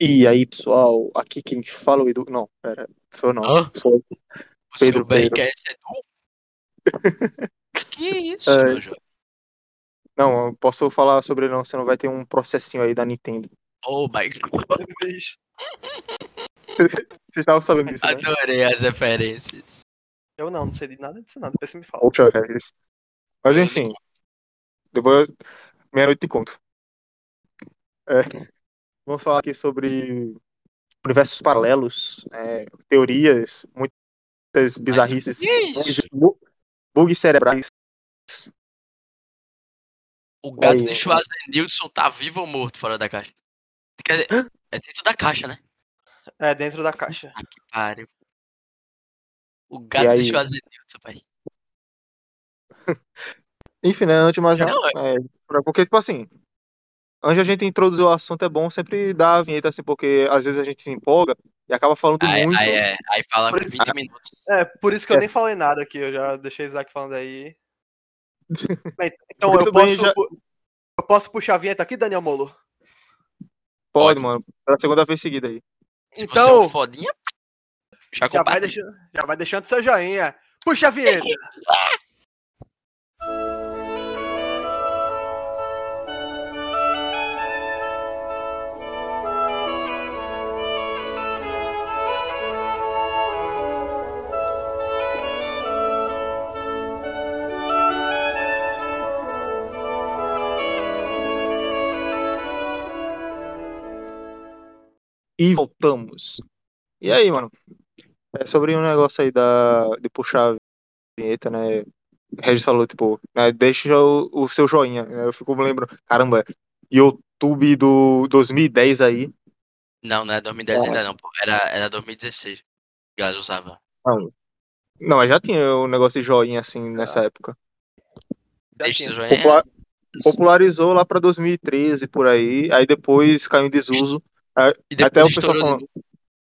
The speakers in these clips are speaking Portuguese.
E aí, pessoal, aqui quem fala é o Edu. Não, pera, sou eu não. Hã? Sou O Pedro, seu BRKS é Edu? que isso, É. meu jovem? Não, eu posso falar sobre não, senão vai ter um processinho aí da Nintendo. Oh my god. Vocês estavam sabendo disso, né? Adorei as referências. Eu não, não sei de nada disso, nada. Depois você me fala. Ultra Harris. Mas enfim, depois meia-noite te conto. É, vamos falar aqui sobre universos paralelos, é, teorias, muitas bizarrices, bugs cerebrais. O gato Aí, de Schwarzenegger tá vivo ou morto fora da caixa? Quer dizer, é dentro da caixa, né? É, dentro da caixa. Ah, que pariu. O gato aí? de Schwarzenegger, pai. Enfim, né, antes de mais nada, é, pra- porque, tipo assim, antes de a gente introduzir o assunto, é bom sempre dar a vinheta, assim, porque às vezes a gente se empolga e acaba falando Aí, muito. aí, é, aí fala Por isso- 20 minutos. É, por isso que eu É. nem falei nada aqui. Eu já deixei o Isaac falando aí. Então Muito eu bem, posso, já- eu posso puxar a vinheta aqui, Daniel Molo? Pode, Pode. mano, pela segunda vez seguida aí. Se você é Então, um fodinha, já já vai, deixando, já vai deixando seu joinha. Puxa a vinheta. E voltamos. E aí, mano? É sobre um negócio aí da, de puxar a vinheta, né? Regis falou, tipo, né, deixa o, o seu joinha. né? Eu fico me lembrando, caramba, YouTube do 2010 aí. Não, não é 2010 É. ainda não, pô. Era, era 2016. que elas usavam. Não, não, mas já tinha um negócio de joinha assim nessa época. Já Deixa seu joinha. Popula- popularizou lá pra 2013 por aí, aí depois caiu em desuso. E depois Até o pessoal falando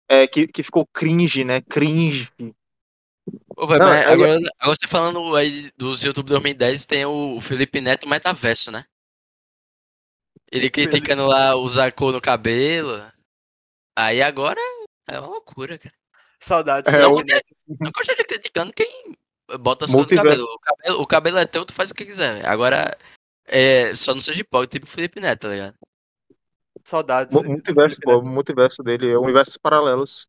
é, que, que ficou cringe, né? Cringe. Ô, Não, aí- agora, agora você falando aí dos YouTube 2010, tem o Felipe Neto Metaverso, né? Ele criticando lá usar cor no cabelo. Aí agora é uma loucura, cara. Saudades. É, Não, o- Não gosto de criticando quem bota as cores no cabelo. O, cabelo. o cabelo é teu, tu faz o que quiser. Agora, é, só não seja hipócrita, tipo Felipe Neto, tá ligado? Saudades. Mu- Multiverso, pô, o multiverso dele, é universos paralelos.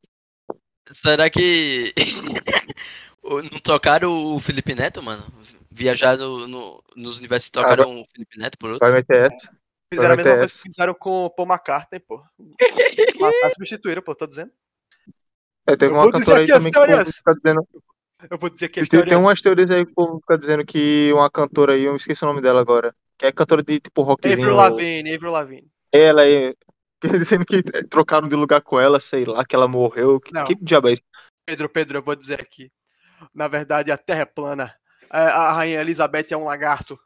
Será que o- não trocaram o Felipe Neto, mano? Viajaram no, nos universos e trocaram o Felipe Neto por outro? Vai meter essa. Fizeram a mesma coisa que fizeram com o Paul McCartney, pô. Mas substituíram, pô, tô dizendo. É, teve Eu uma cantora aí também que o fica dizendo. Eu vou dizer que Tem, tem umas teorias aí que o povo fica dizendo que uma cantora aí, eu me esqueci o nome dela agora. Que é cantora de tipo rockzinho. Avril Lavigne, Avril Lavigne. Ela aí. Dizendo que trocaram de lugar com ela, sei lá, que ela morreu. Que, Não. que diabo é isso? Pedro, Pedro, eu vou dizer aqui. Na verdade, a Terra é plana. É, A Rainha Elizabeth é um lagarto.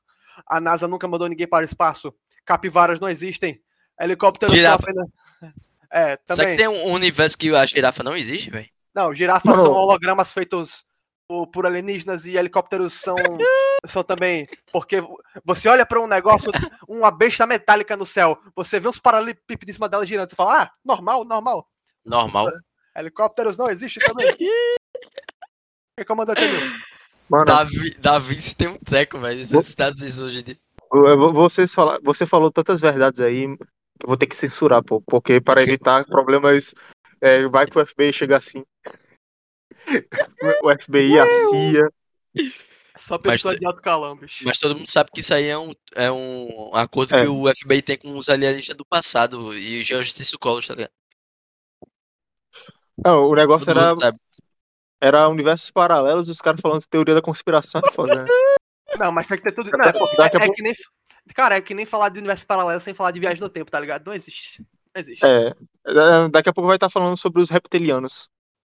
A NASA nunca mandou ninguém para o espaço. Capivaras não existem. Helicópteros Girafa. são apenas... É, Será que também. tem um universo que a girafa não existe, velho? Não, girafas Não. são hologramas feitos por, por alienígenas e helicópteros são, são também. Porque você olha para um negócio, uma besta metálica no céu, você vê uns paralelepípedos em cima dela girando, você fala, ah, normal, normal. Normal. Helicópteros não existem também. Quem comanda também? Mano, Davi, Davi se tem um treco, velho. Esses Estados Unidos hoje em dia. eu vou- vocês fala, você falou tantas verdades aí eu vou ter que censurar, pô. Porque para evitar problemas. é, vai que o FBI chega assim. O FBI, a CIA. Só pessoa de alto calão, bicho. Mas todo mundo sabe que isso aí é um, é um acordo É. que o FBI tem com os alienistas do passado e justiça Collor, tá ligado? Não, o negócio Todo era, era universos paralelos, os caras falando de teoria da conspiração. é foda, né? Não, mas tem que ter tudo. Não, é, é pouco- que nem. Cara, é que nem falar de universo paralelo sem falar de viagem no tempo, tá ligado? Não existe. Não existe. É, é, daqui a pouco vai estar falando sobre os reptilianos.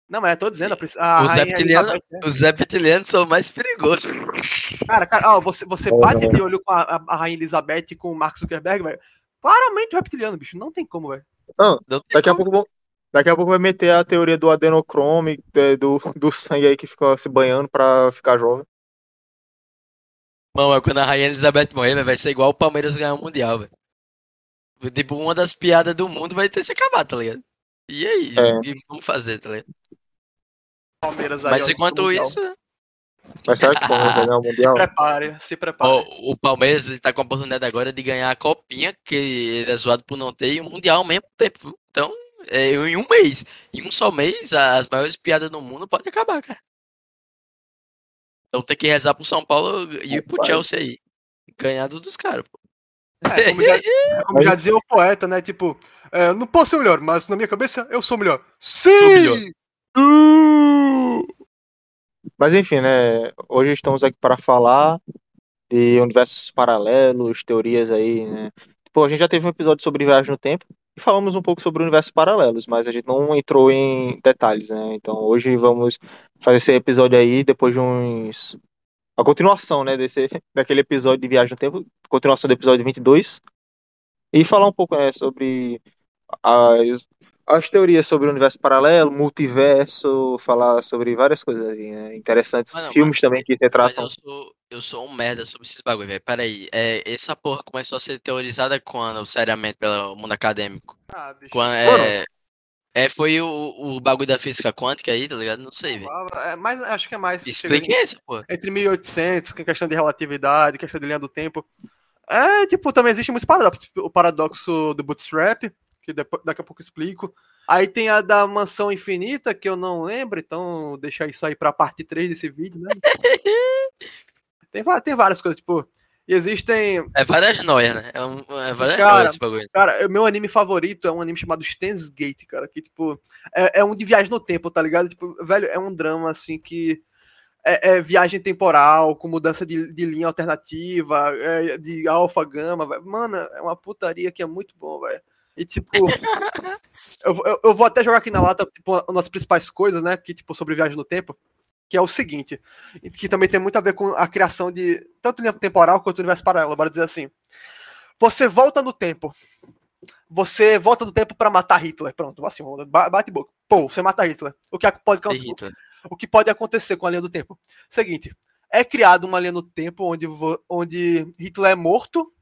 Não, mas eu tô dizendo, a, a Os reptilianos, né? os reptilianos são mais perigosos. Cara, cara, ó, você, você É, bate de olho com a, a- a Rainha Elizabeth e com o Mark Zuckerberg, velho. Claramente o reptiliano, bicho. Não tem como, velho. Não, Não daqui a como. pouco vão- Daqui a pouco vai meter a teoria do adenocrome, é, do, do sangue aí que fica se banhando pra ficar jovem. Mano, mas quando a Rainha Elizabeth morrer, velho, vai ser igual o Palmeiras ganhar o Mundial, velho. Tipo, uma das piadas do mundo vai ter se acabar, tá ligado? E aí? É. O que vamos fazer, tá ligado? Palmeiras aí, Mas ó, enquanto isso, né? Mas será que o Palmeiras vai ganhar o Mundial? Prepare, se prepare. o Palmeiras ele tá com a oportunidade agora de ganhar a copinha, que ele é zoado por não ter, e o Mundial ao mesmo tempo. Então, é, em um mês, em um só mês, as maiores piadas do mundo podem acabar, cara. Então tem que rezar pro São Paulo e ir pro. Chelsea aí. Ganhar do dos caras, pô. É, como já, como já dizia o poeta, né? Tipo, é, não posso ser o melhor, mas na minha cabeça eu sou o melhor. Sim! melhor. Uh! Mas enfim, né? Hoje estamos aqui para falar de universos paralelos, teorias aí, né? Pô, a gente já teve um episódio sobre viagem no tempo e falamos um pouco sobre universos paralelos, mas a gente não entrou em detalhes, né? Então hoje vamos fazer esse episódio aí depois de uns. A continuação, né? Desse, daquele episódio de viagem no tempo, continuação do episódio 22, e falar um pouco, né, sobre as, as teorias sobre o universo paralelo, multiverso, falar sobre várias coisas aí, né? Interessantes. Não, Filmes mas- também que Mas retratam. eu sou, eu sou um merda sobre esses bagulho, velho. Peraí, é, essa porra começou a ser teorizada quando, seriamente, pelo mundo acadêmico? Ah, bicho. Quando, é, é, foi o, o bagulho da física quântica aí, tá ligado? Não sei, velho. É, mas acho que é mais. Explique isso, pô. entre 1800, com questão de relatividade, questão de linha do tempo. É, tipo, também existe muitos paradoxos. O paradoxo do bootstrap, que depois, daqui a pouco eu explico. Aí tem a da mansão infinita, que eu não lembro, então deixar isso aí pra parte 3 desse vídeo, né? tem, tem várias coisas, tipo, e existem. É várias noias, né? É, um, é várias Cara, noias esse bagulho. Cara, o meu anime favorito é um anime chamado Steins Gate, cara, que, tipo, é, é um de viagem no tempo, tá ligado? Tipo, velho, é um drama, assim, que é, é viagem temporal, com mudança de, de linha alternativa, é, de alfa, gama, velho. Mano, é uma putaria que é muito bom, velho. E, tipo, eu, eu, eu vou até jogar aqui na lata, tipo, as nossas principais coisas, né, que, tipo, sobre viagem no tempo, que é o seguinte, que também tem muito a ver com a criação de tanto linha temporal quanto universo paralelo, bora dizer assim. Você volta no tempo. Você volta no tempo pra matar Hitler. Pronto, assim, ba- bate boca. Pô, você mata Hitler. O que pode, Irrita. o que pode acontecer com a linha do tempo? Seguinte, é criada uma linha do tempo onde, onde Hitler é morto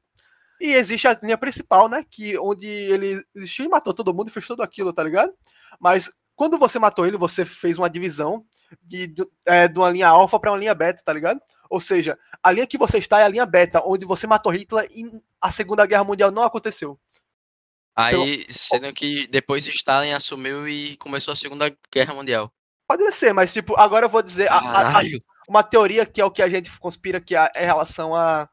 e existe a linha principal, né? Que onde ele existiu e matou todo mundo e fez tudo aquilo, tá ligado? Mas quando você matou ele, você fez uma divisão de, de, é, de uma linha alfa para uma linha beta, tá ligado? Ou seja, a linha que você está é a linha beta, onde você matou Hitler e a Segunda Guerra Mundial não aconteceu. Aí, sendo que depois Stalin assumiu e começou a Segunda Guerra Mundial. Pode ser, mas tipo, agora eu vou dizer a- a- a- uma teoria que é o que a gente conspira que é em relação a,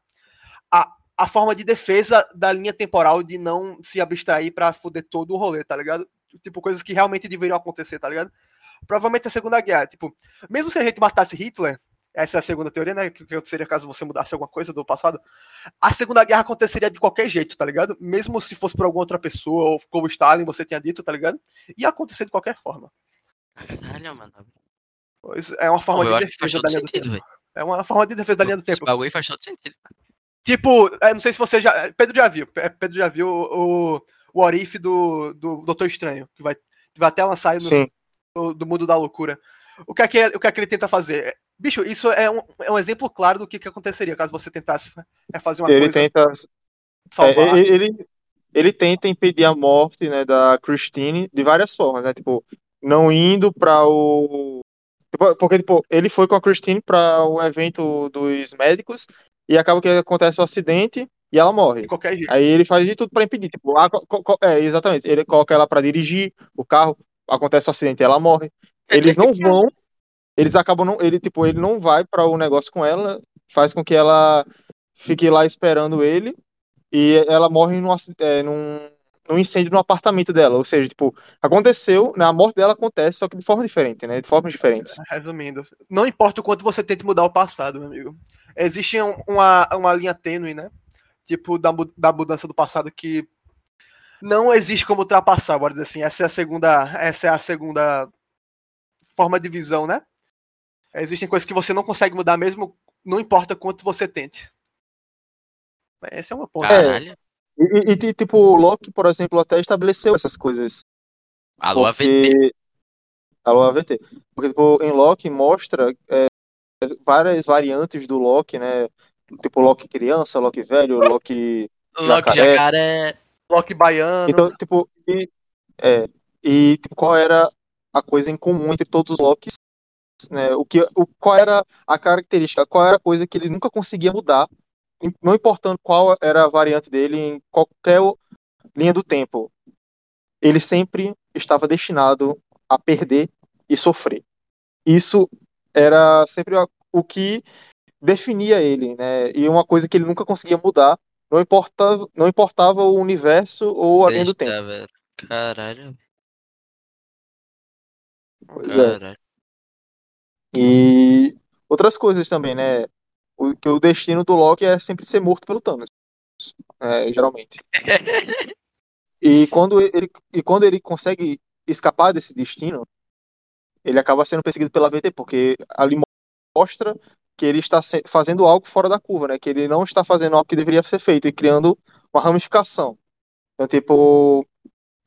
a, forma de defesa da linha temporal de não se abstrair pra fuder todo o rolê, tá ligado? Tipo, coisas que realmente deveriam acontecer, tá ligado? Provavelmente a Segunda Guerra, tipo, mesmo se a gente matasse Hitler, essa é a segunda teoria, né? Que o que aconteceria caso você mudasse alguma coisa do passado? A Segunda Guerra aconteceria de qualquer jeito, tá ligado? Mesmo se fosse por alguma outra pessoa, ou como Stalin, você tinha dito, tá ligado? Ia acontecer de qualquer forma. Caralho, mano. Pois É uma forma Pô, de defesa da linha do sentido, tempo. velho. É uma forma de defesa da linha do Esse tempo. bagulho faz todo sentido. Tipo, é, não sei se você já. Pedro já viu. Pe- Pedro já viu o, o, Orif do, do Doutor Estranho, que vai, vai até lançar no, do, do mundo da loucura. O que, é que, ele- o que é que ele tenta fazer? Bicho, isso é um, é um exemplo claro do que, que aconteceria caso você tentasse é, fazer uma Ele coisa, tenta, salvar. é, ele, ele, ele tenta impedir a morte, né, da Christine de várias formas, né? Tipo, não indo para o tipo, porque tipo, ele foi com a Christine para o evento dos médicos e acaba que acontece o acidente e ela morre. de qualquer jeito. Aí ele faz de tudo para impedir. Tipo, co- é, exatamente. Ele coloca ela para dirigir o carro, acontece o acidente e ela morre. Eles não vão, eles acabam não, ele tipo, ele não vai para o negócio com ela, faz com que ela fique lá esperando ele e ela morre num, é, num, num incêndio no apartamento dela. Ou seja, tipo, aconteceu, né, a morte dela acontece, só que de forma diferente, né? De formas diferentes. Resumindo, não importa o quanto você tente mudar o passado, meu amigo. Existe um- uma, uma linha tênue, né? Tipo, da, da mudança do passado que não existe como ultrapassar, bora dizer assim. Essa é a segunda, essa é a segunda forma de visão, né? Existem coisas que você não consegue mudar mesmo, não importa quanto você tente. Esse é uma ponto. Caralho. E, e- tipo, o Loki, por exemplo, até estabeleceu essas coisas. Alô, AVT. Porque... Alô, AVT. Porque, tipo, em Loki mostra é, várias variantes do Loki, né? Tipo, Loki criança, Loki velho, Loki Loki jacaré. Jacaré. Loki baiano. Então, tipo, e, é, e tipo, qual era a coisa em comum entre todos os Locks? Né? O que, o, qual era a característica? Qual era a coisa que ele nunca conseguia mudar? Não importando qual era a variante dele em qualquer linha do tempo. Ele sempre estava destinado a perder e sofrer. Isso era sempre o que definia ele, né? E uma coisa que ele nunca conseguia mudar, não importava, não importava o universo ou a linha do tempo. Velho. Caralho. Pois é. Caralho. E outras coisas também, né? O, que o destino do Loki é sempre ser morto pelo Thanos, é, geralmente. E quando ele, e quando ele consegue escapar desse destino, ele acaba sendo perseguido pela VT, porque ali mostra que ele está fazendo algo fora da curva, né? Que ele não está fazendo algo que deveria ser feito e criando uma ramificação. Então, tipo,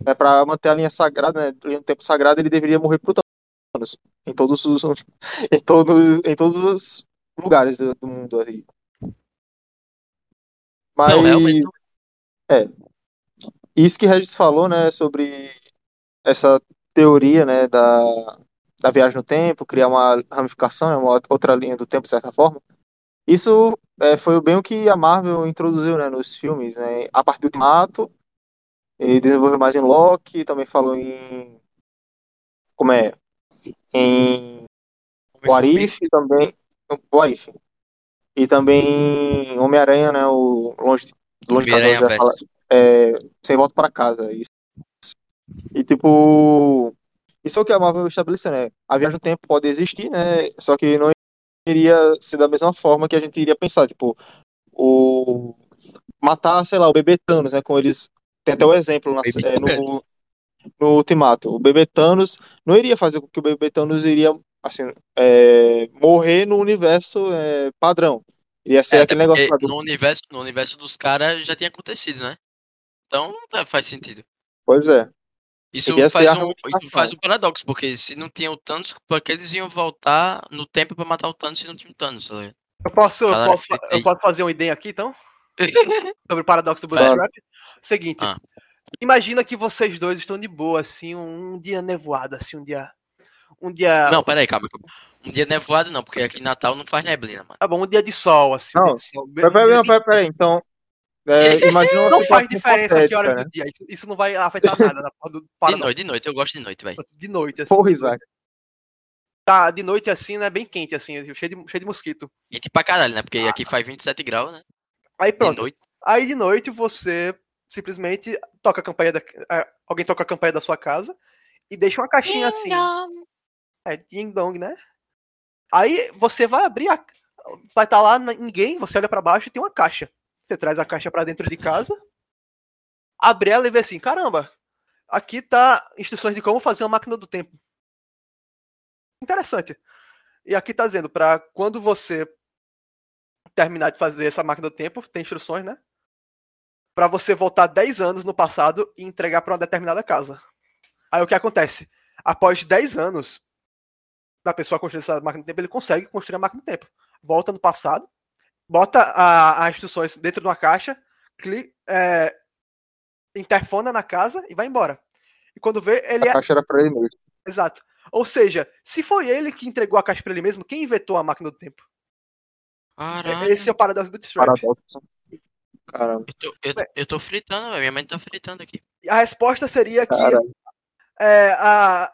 é para manter a linha sagrada, né? Linha do tempo sagrado, ele deveria morrer pro Thanos em todos os em todos em todos os lugares do do mundo aí. Mas Não, realmente. não. isso que Regis falou, né, sobre essa teoria, né, da, da viagem no tempo, criar uma ramificação, né, uma outra linha do tempo, de certa forma. Isso é, foi bem o que a Marvel introduziu, né, nos filmes, né, a partir do Ultimato, e desenvolveu mais em Loki, também falou em como é, em What If também, What If. E também em Homem-Aranha, né, o longe, longe de casa, falar, é, sem volta para casa, isso. E tipo, isso é o que a Marvel estabeleceu, né? A viagem no tempo pode existir, né? Só que não iria ser da mesma forma que a gente iria pensar, tipo, o matar, sei lá, o bebê Thanos, né? Com eles tem até o exemplo na- é, no, no Ultimato. O bebê Thanos não iria fazer com que o bebê Thanos iria assim, é, morrer no universo é, padrão. Iria ser É, aquele negócio do... no universo, no universo dos caras já tinha acontecido, né? Então não tá- faz sentido. Pois é. Isso faz, um, isso faz um paradoxo, porque se não tinha o Thanos, por que eles iam voltar no tempo pra matar o Thanos se não tinha o Thanos? tá? Eu posso, eu posso, eu posso fazer uma ideia aqui, então? Sobre o paradoxo do. Bootstrap? Seguinte. Ah. Imagina que vocês dois estão de boa, assim, um, um dia nevoado, assim, um dia. Um dia. Não, peraí, calma. Um dia nevoado não, porque aqui em Natal não faz neblina, mano. Tá bom, um dia de sol, assim. um Não, de sol. Peraí, peraí, peraí, peraí, então. é, imagina Não faz diferença que hora né? do dia. Isso, isso não vai afetar nada na porra do De paradoxo. noite, de noite, eu gosto de noite, velho. De noite, assim. Porra, Isaac. Tá, de noite assim, né? Bem quente, assim, cheio de, cheio de mosquito. Quente pra caralho, né? Porque aqui faz 27 graus, né? Aí De pronto. noite. Aí de noite você simplesmente toca a campanha da. alguém toca a campanha da sua casa e deixa uma caixinha assim. É, ding dong, né? Aí você vai abrir a. Vai estar lá ninguém, você olha pra baixo e tem uma caixa. Você traz a caixa pra dentro de casa, abre ela e vê assim: caramba, aqui tá instruções de como fazer uma máquina do tempo. Interessante. E aqui tá dizendo, pra quando você terminar de fazer essa máquina do tempo, tem instruções, né? Pra você voltar 10 anos no passado e entregar pra uma determinada casa. Aí o que acontece? Após 10 anos da pessoa construir essa máquina do tempo, ele consegue construir a máquina do tempo. Volta no passado, bota a- as instruções dentro de uma caixa, cli, é, interfona na casa e vai embora. E quando vê, ele A é. caixa era pra ele mesmo. Exato. Ou seja, se foi ele que entregou a caixa pra ele mesmo, quem inventou a máquina do tempo? Caralho. Esse é o paradoxo do Bootstrap. Paradoxo. Caramba. Eu tô, eu, eu tô fritando. Minha mente tá fritando aqui. E a resposta seria que Cara, é, a,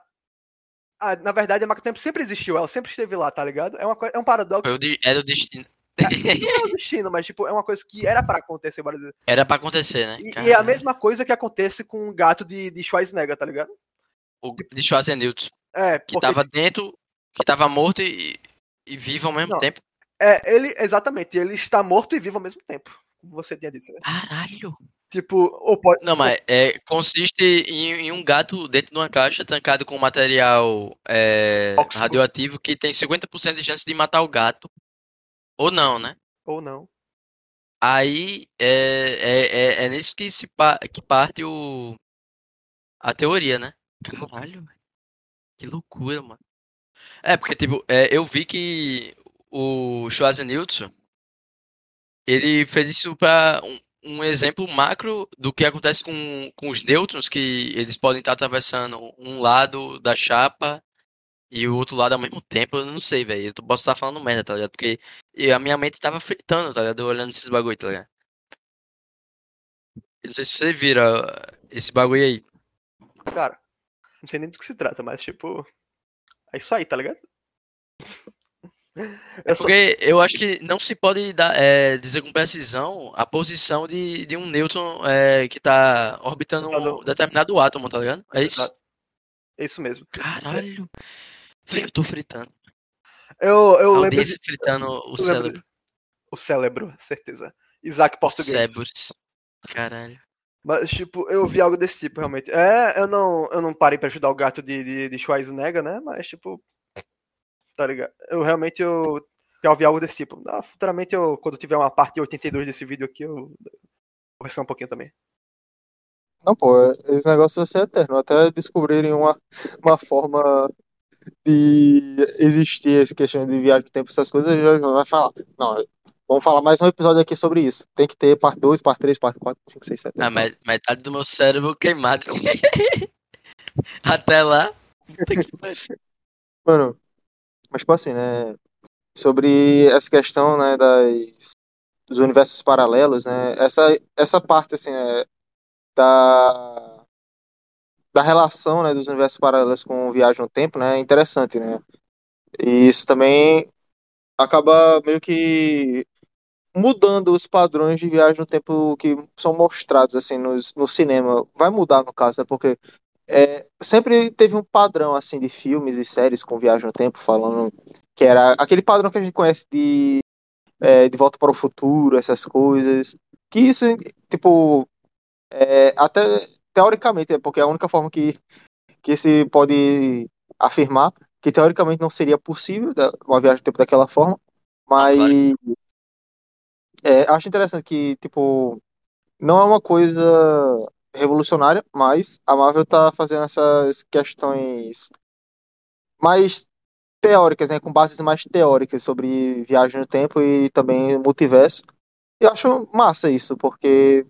a- na verdade a máquina do tempo sempre existiu, ela sempre esteve lá, tá ligado? É, uma, é um paradoxo, de, era o destino. não é o destino, mas tipo, é uma coisa que era pra acontecer. várias vezes. Era pra acontecer, né? E, e é a mesma coisa que acontece com o gato de, de Schwarzenegger, tá ligado? O de Schwarzenegger, É, que porque, tava dentro, que tava morto e, e vivo ao mesmo Não. tempo. é, ele, exatamente, ele está morto e vivo ao mesmo tempo. Como você tinha dito. né? Caralho. Tipo, ou pode. Não, mas é, consiste em, em um gato dentro de uma caixa trancado com material é, radioativo que tem 50% de chance de matar o gato. Ou não, né? Ou não. Aí é, é, é, é nisso que, se pa- que parte o, a teoria, né? Caralho, velho. Que loucura, mano. É, porque, tipo, é, eu vi que o Schwarzenegger, ele fez isso pra um, um exemplo macro do que acontece com, com os nêutrons, que eles podem estar atravessando um lado da chapa e o outro lado ao mesmo tempo. Eu não sei, velho. Eu posso estar falando merda, tá ligado? Porque a minha mente tava fritando, tá ligado? Olhando esses bagulho, tá ligado? Eu não sei se você vira esse bagulho aí. Cara, não sei nem do que se trata, mas tipo. É isso aí, tá ligado? É porque eu acho que não se pode dar, é, dizer com precisão a posição de, de um nêutron é, que tá orbitando um determinado átomo, tá ligado? É isso? É isso mesmo. Caralho. Eu tô fritando. Eu, eu lembro. de- fritando o cérebro. O cérebro, certeza. Isaac português. Cérebros. Caralho. Mas, tipo, eu vi algo desse tipo, realmente. É, eu não, eu não parei pra ajudar o gato de, de, de Schwarzenegger, né? Mas, tipo. Tá ligado? Eu realmente eu já ouvi algo desse tipo. Ah, futuramente, eu, quando tiver uma parte 82 desse vídeo aqui, eu vou conversar um pouquinho também. Não, pô, esse negócio vai ser eterno. Até descobrirem uma, uma forma de existir essa questão de viagem no tempo, essas coisas, já vai falar. Não, vamos falar mais um episódio aqui sobre isso. Tem que ter parte 2, parte 3, parte 4, 5, 6, 7. Ah, mas metade do meu cérebro queimado. Até lá. Mano, mas tipo assim, né? Sobre essa questão, né, das, dos universos paralelos, né? Essa, essa parte, assim, né, da, da relação, né, dos universos paralelos com viagem no tempo, né, é interessante, né? E isso também acaba meio que mudando os padrões de viagem no tempo que são mostrados, assim, nos, no cinema. Vai mudar, no caso, né? Porque é, sempre teve um padrão assim de filmes e séries com viagem no tempo, falando que era aquele padrão que a gente conhece de é, de volta para o futuro, essas coisas. Que isso, tipo, é, até teoricamente, é porque é a única forma que que se pode afirmar que teoricamente não seria possível uma viagem no tempo daquela forma, mas claro. é, acho interessante que tipo não é uma coisa revolucionária, mas a Marvel tá fazendo essas questões mais teóricas, né, com bases mais teóricas sobre viagem no tempo e também multiverso. E eu acho massa isso, porque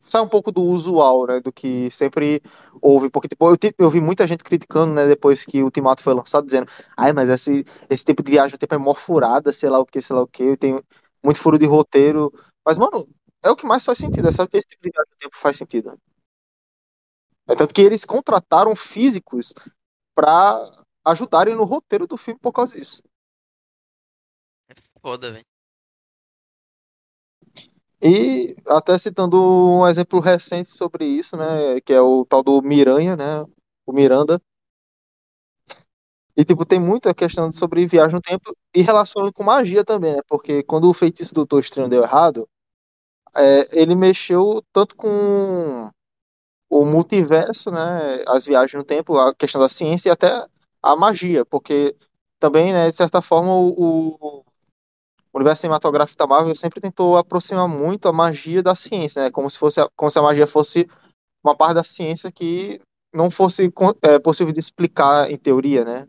sai um pouco do usual, né, do que sempre houve, porque tipo, eu, eu vi muita gente criticando, né, depois que o Ultimato foi lançado, dizendo, ai, mas esse, esse tipo de viagem no tempo é mó furada, sei lá o que, sei lá o que, tem muito furo de roteiro, mas, mano, é o que mais faz sentido, é só que esse tipo de viagem no tempo faz sentido. É tanto que eles contrataram físicos pra ajudarem no roteiro do filme por causa disso. É foda, velho. E até citando um exemplo recente sobre isso, né, que é o tal do Miranha, né, o Miranda. E tipo, tem muita questão sobre viagem no tempo e relacionando com magia também, né? Porque quando o feitiço do Doutor Estranho deu errado, é, ele mexeu tanto com o multiverso, né, as viagens no tempo, a questão da ciência e até a magia, porque também, né, de certa forma, o, o universo cinematográfico da Marvel sempre tentou aproximar muito a magia da ciência, né, como se fosse, a- como se a magia fosse uma parte da ciência que não fosse é, possível de explicar em teoria, né?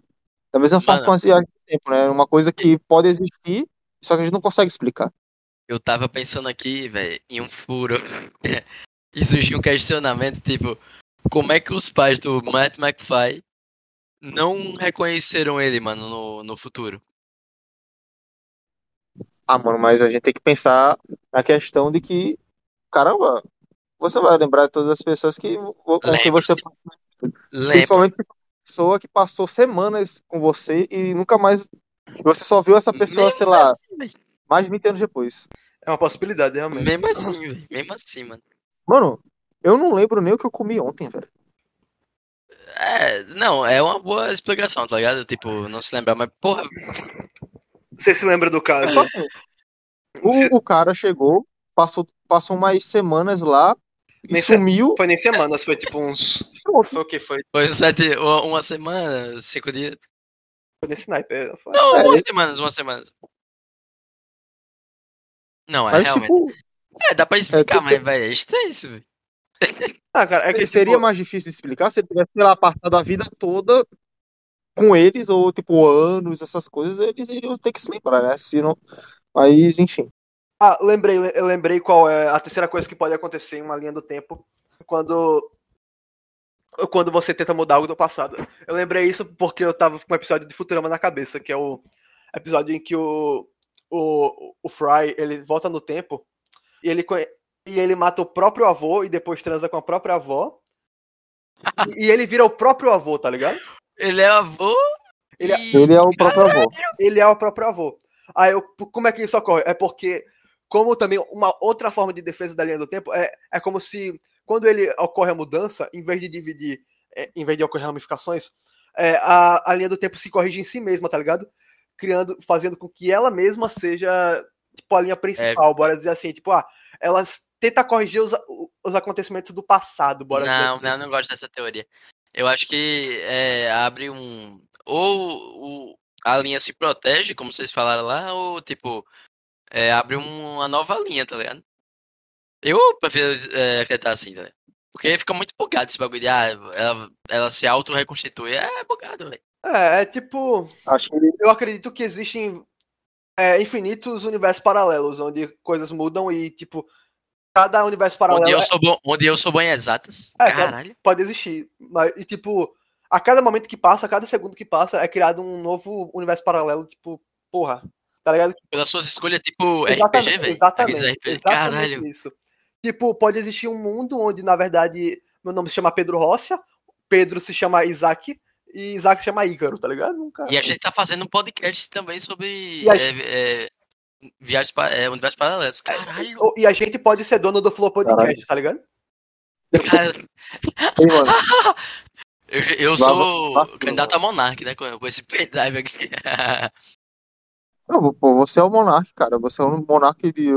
Da mesma forma Mano. com as viagens no tempo, né? Uma coisa que pode existir, só que a gente não consegue explicar. Eu tava pensando aqui, velho, em um furo. e surgiu um questionamento, tipo, como é que os pais do Matt McFly não reconheceram ele, mano, no, no futuro? Ah, mano, mas a gente tem que pensar na questão de que, caramba, você vai lembrar de todas as pessoas que, com quem você. Lembra? Principalmente pessoa que passou semanas com você e nunca mais. Você só viu essa pessoa, Mesmo sei lá, assim. Mais de 20 anos depois. É uma possibilidade, realmente. Mesmo assim, velho. Mesmo assim, mano. Mano, eu não lembro nem o que eu comi ontem, velho. É, não, é uma boa explicação, tá ligado? Tipo, não se lembrar, mas, porra, Você se lembra do caso? Só que O, o cara chegou, passou, passou umas semanas lá e Nem sumiu. Foi nem semanas, foi tipo uns. Foi o que? Foi, foi sete, uma uma semana, cinco dias. foi nesse naipe. é, Foi. Não, É, umas ele- semanas, uma semana. Não, é Mas, realmente. tipo, É, dá pra explicar, É, mas, velho, é estranho isso, velho. Ah, cara, é que seria tipo, mais difícil de explicar se ele tivesse, sei lá, passado a vida toda com eles, ou tipo, anos, essas coisas, eles iriam ter que se lembrar, né? Se não... Mas, enfim. Ah, lembrei, lembrei qual é a terceira coisa que pode acontecer em uma linha do tempo quando quando você tenta mudar algo do passado. Eu lembrei isso porque eu tava com um episódio de Futurama na cabeça, que é o episódio em que o o, o Fry, ele volta no tempo e ele e ele mata o próprio avô e depois transa com a própria avó. E, e ele vira o próprio avô, tá ligado? Ele é avô. Ele é- e- Ele é o próprio avô. ele é o próprio avô. Aí, eu, como é que isso ocorre? É porque, como também uma outra forma de defesa da linha do tempo, é, é como se, quando ele ocorre a mudança, em vez de dividir, é, em vez de ocorrer ramificações, é, a, a linha do tempo se corrige em si mesma, tá ligado? Criando, fazendo com que ela mesma seja, tipo, a linha principal, bora dizer assim, tipo, ah, ela tenta corrigir os, os acontecimentos do passado, bora dizer Não, assim. não, não gosto dessa teoria. Eu acho que é, abre um. Ou o- a linha se protege, como vocês falaram lá, ou tipo, é, abre um- uma nova linha, tá ligado? Eu prefiro é, acreditar assim, tá ligado? Porque fica muito bugado esse bagulho de, ah, ela, ela se auto-reconstitui. É bugado, velho. É, é tipo, Acho que eu acredito que existem é, infinitos universos paralelos, onde coisas mudam e, tipo, cada universo paralelo Onde eu é- sou bom, onde eu sou bom em exatas. É, cara. Caralho. pode existir. Mas, e, tipo, a cada momento que passa, a cada segundo que passa, é criado um novo universo paralelo, tipo, porra. Tá ligado? Pelas suas escolhas, tipo Exatamente, RPG, velho. exatamente, RPG, exatamente caralho. isso. Tipo, pode existir um mundo onde, na verdade, meu nome se chama Pedro Rócia, Pedro se chama Isaac, e Isaac se chama Ícaro, tá ligado? Nunca... E a gente tá fazendo um podcast também sobre a- é, é, viagens pa- é, universos paralelos. Caralho, E a gente pode ser dono do Flow Podcast, tá ligado? cara. Eu, eu sou vamos- candidato a Monark, né? Com, com esse pendrive aqui. não, pô, você é o monarca, cara. Você é um monarca de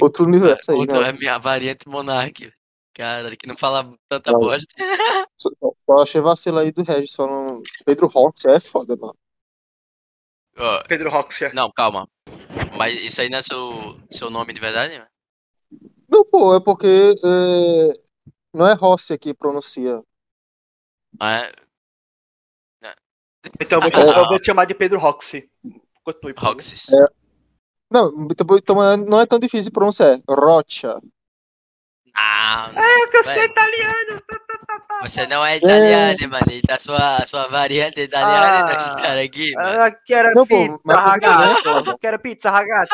outro universo aí, Outro né? é minha variante Monark. Cara, que não fala tanta Não. bosta. Só- achei vacilo aí do Regis falando. Pedro Rossi é foda, mano. Pedro Roxia. não, calma. Mas isso aí não é seu, seu nome de verdade? né? Não, pô, é porque é, não é Rossi que pronuncia. Ah, é? Então eu vou, Ah. eu vou te chamar de Pedro Roxy. Continue. Roxys. Não, então então não é tão difícil de pronunciar. É Rocha. Ah, É que eu sou Velho. italiano. você não é italiano, mano. A sua, a sua variante italiana Ah. nós estar aqui, mano. Ah, quero Não, pô, pizza, mas- ragazzo. Quero pizza, ragazzo.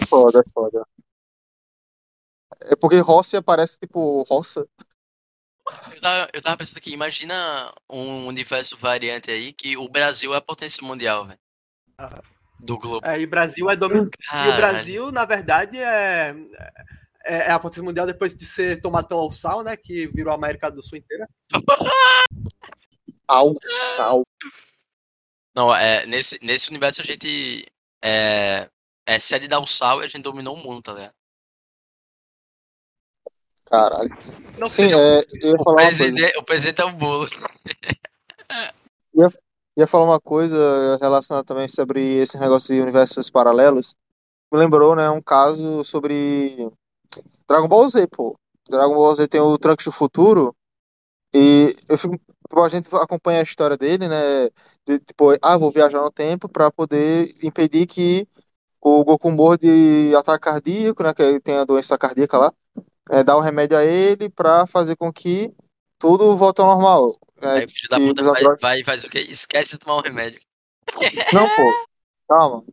É foda, é foda. É porque Rossi aparece tipo roça. Eu tava, eu tava pensando aqui, imagina um universo variante aí que o Brasil é a potência mundial, velho. Ah. Do globo. É, e Brasil é dominado. E o. Brasil, na verdade, é, é, é a potência mundial depois de ser tomatão ao sal, né? Que virou a América do Sul inteira. Ao sal. Não, é, nesse, nesse universo a gente é, é sede da sal e a gente dominou o mundo, tá ligado? Caralho. Não Sim, sei. é, eu ia O falar uma coisa. presidente, o presidente é o bolo. ia falar uma coisa relacionada também sobre esse negócio de universos paralelos. Me lembrou, né, um caso sobre Dragon Ball Z, pô. Dragon Ball Z tem o Trunks do Futuro e eu fico, tipo, a gente acompanha a história dele, né, de, tipo, ah, vou viajar no tempo pra poder impedir que o Goku morra de ataque cardíaco, né, que ele tem a doença cardíaca lá, é, dar um remédio a ele pra fazer com que tudo volte ao normal. né, Aí o filho da puta vai, vai e faz o quê? Esquece de tomar um remédio. Não, pô. Calma.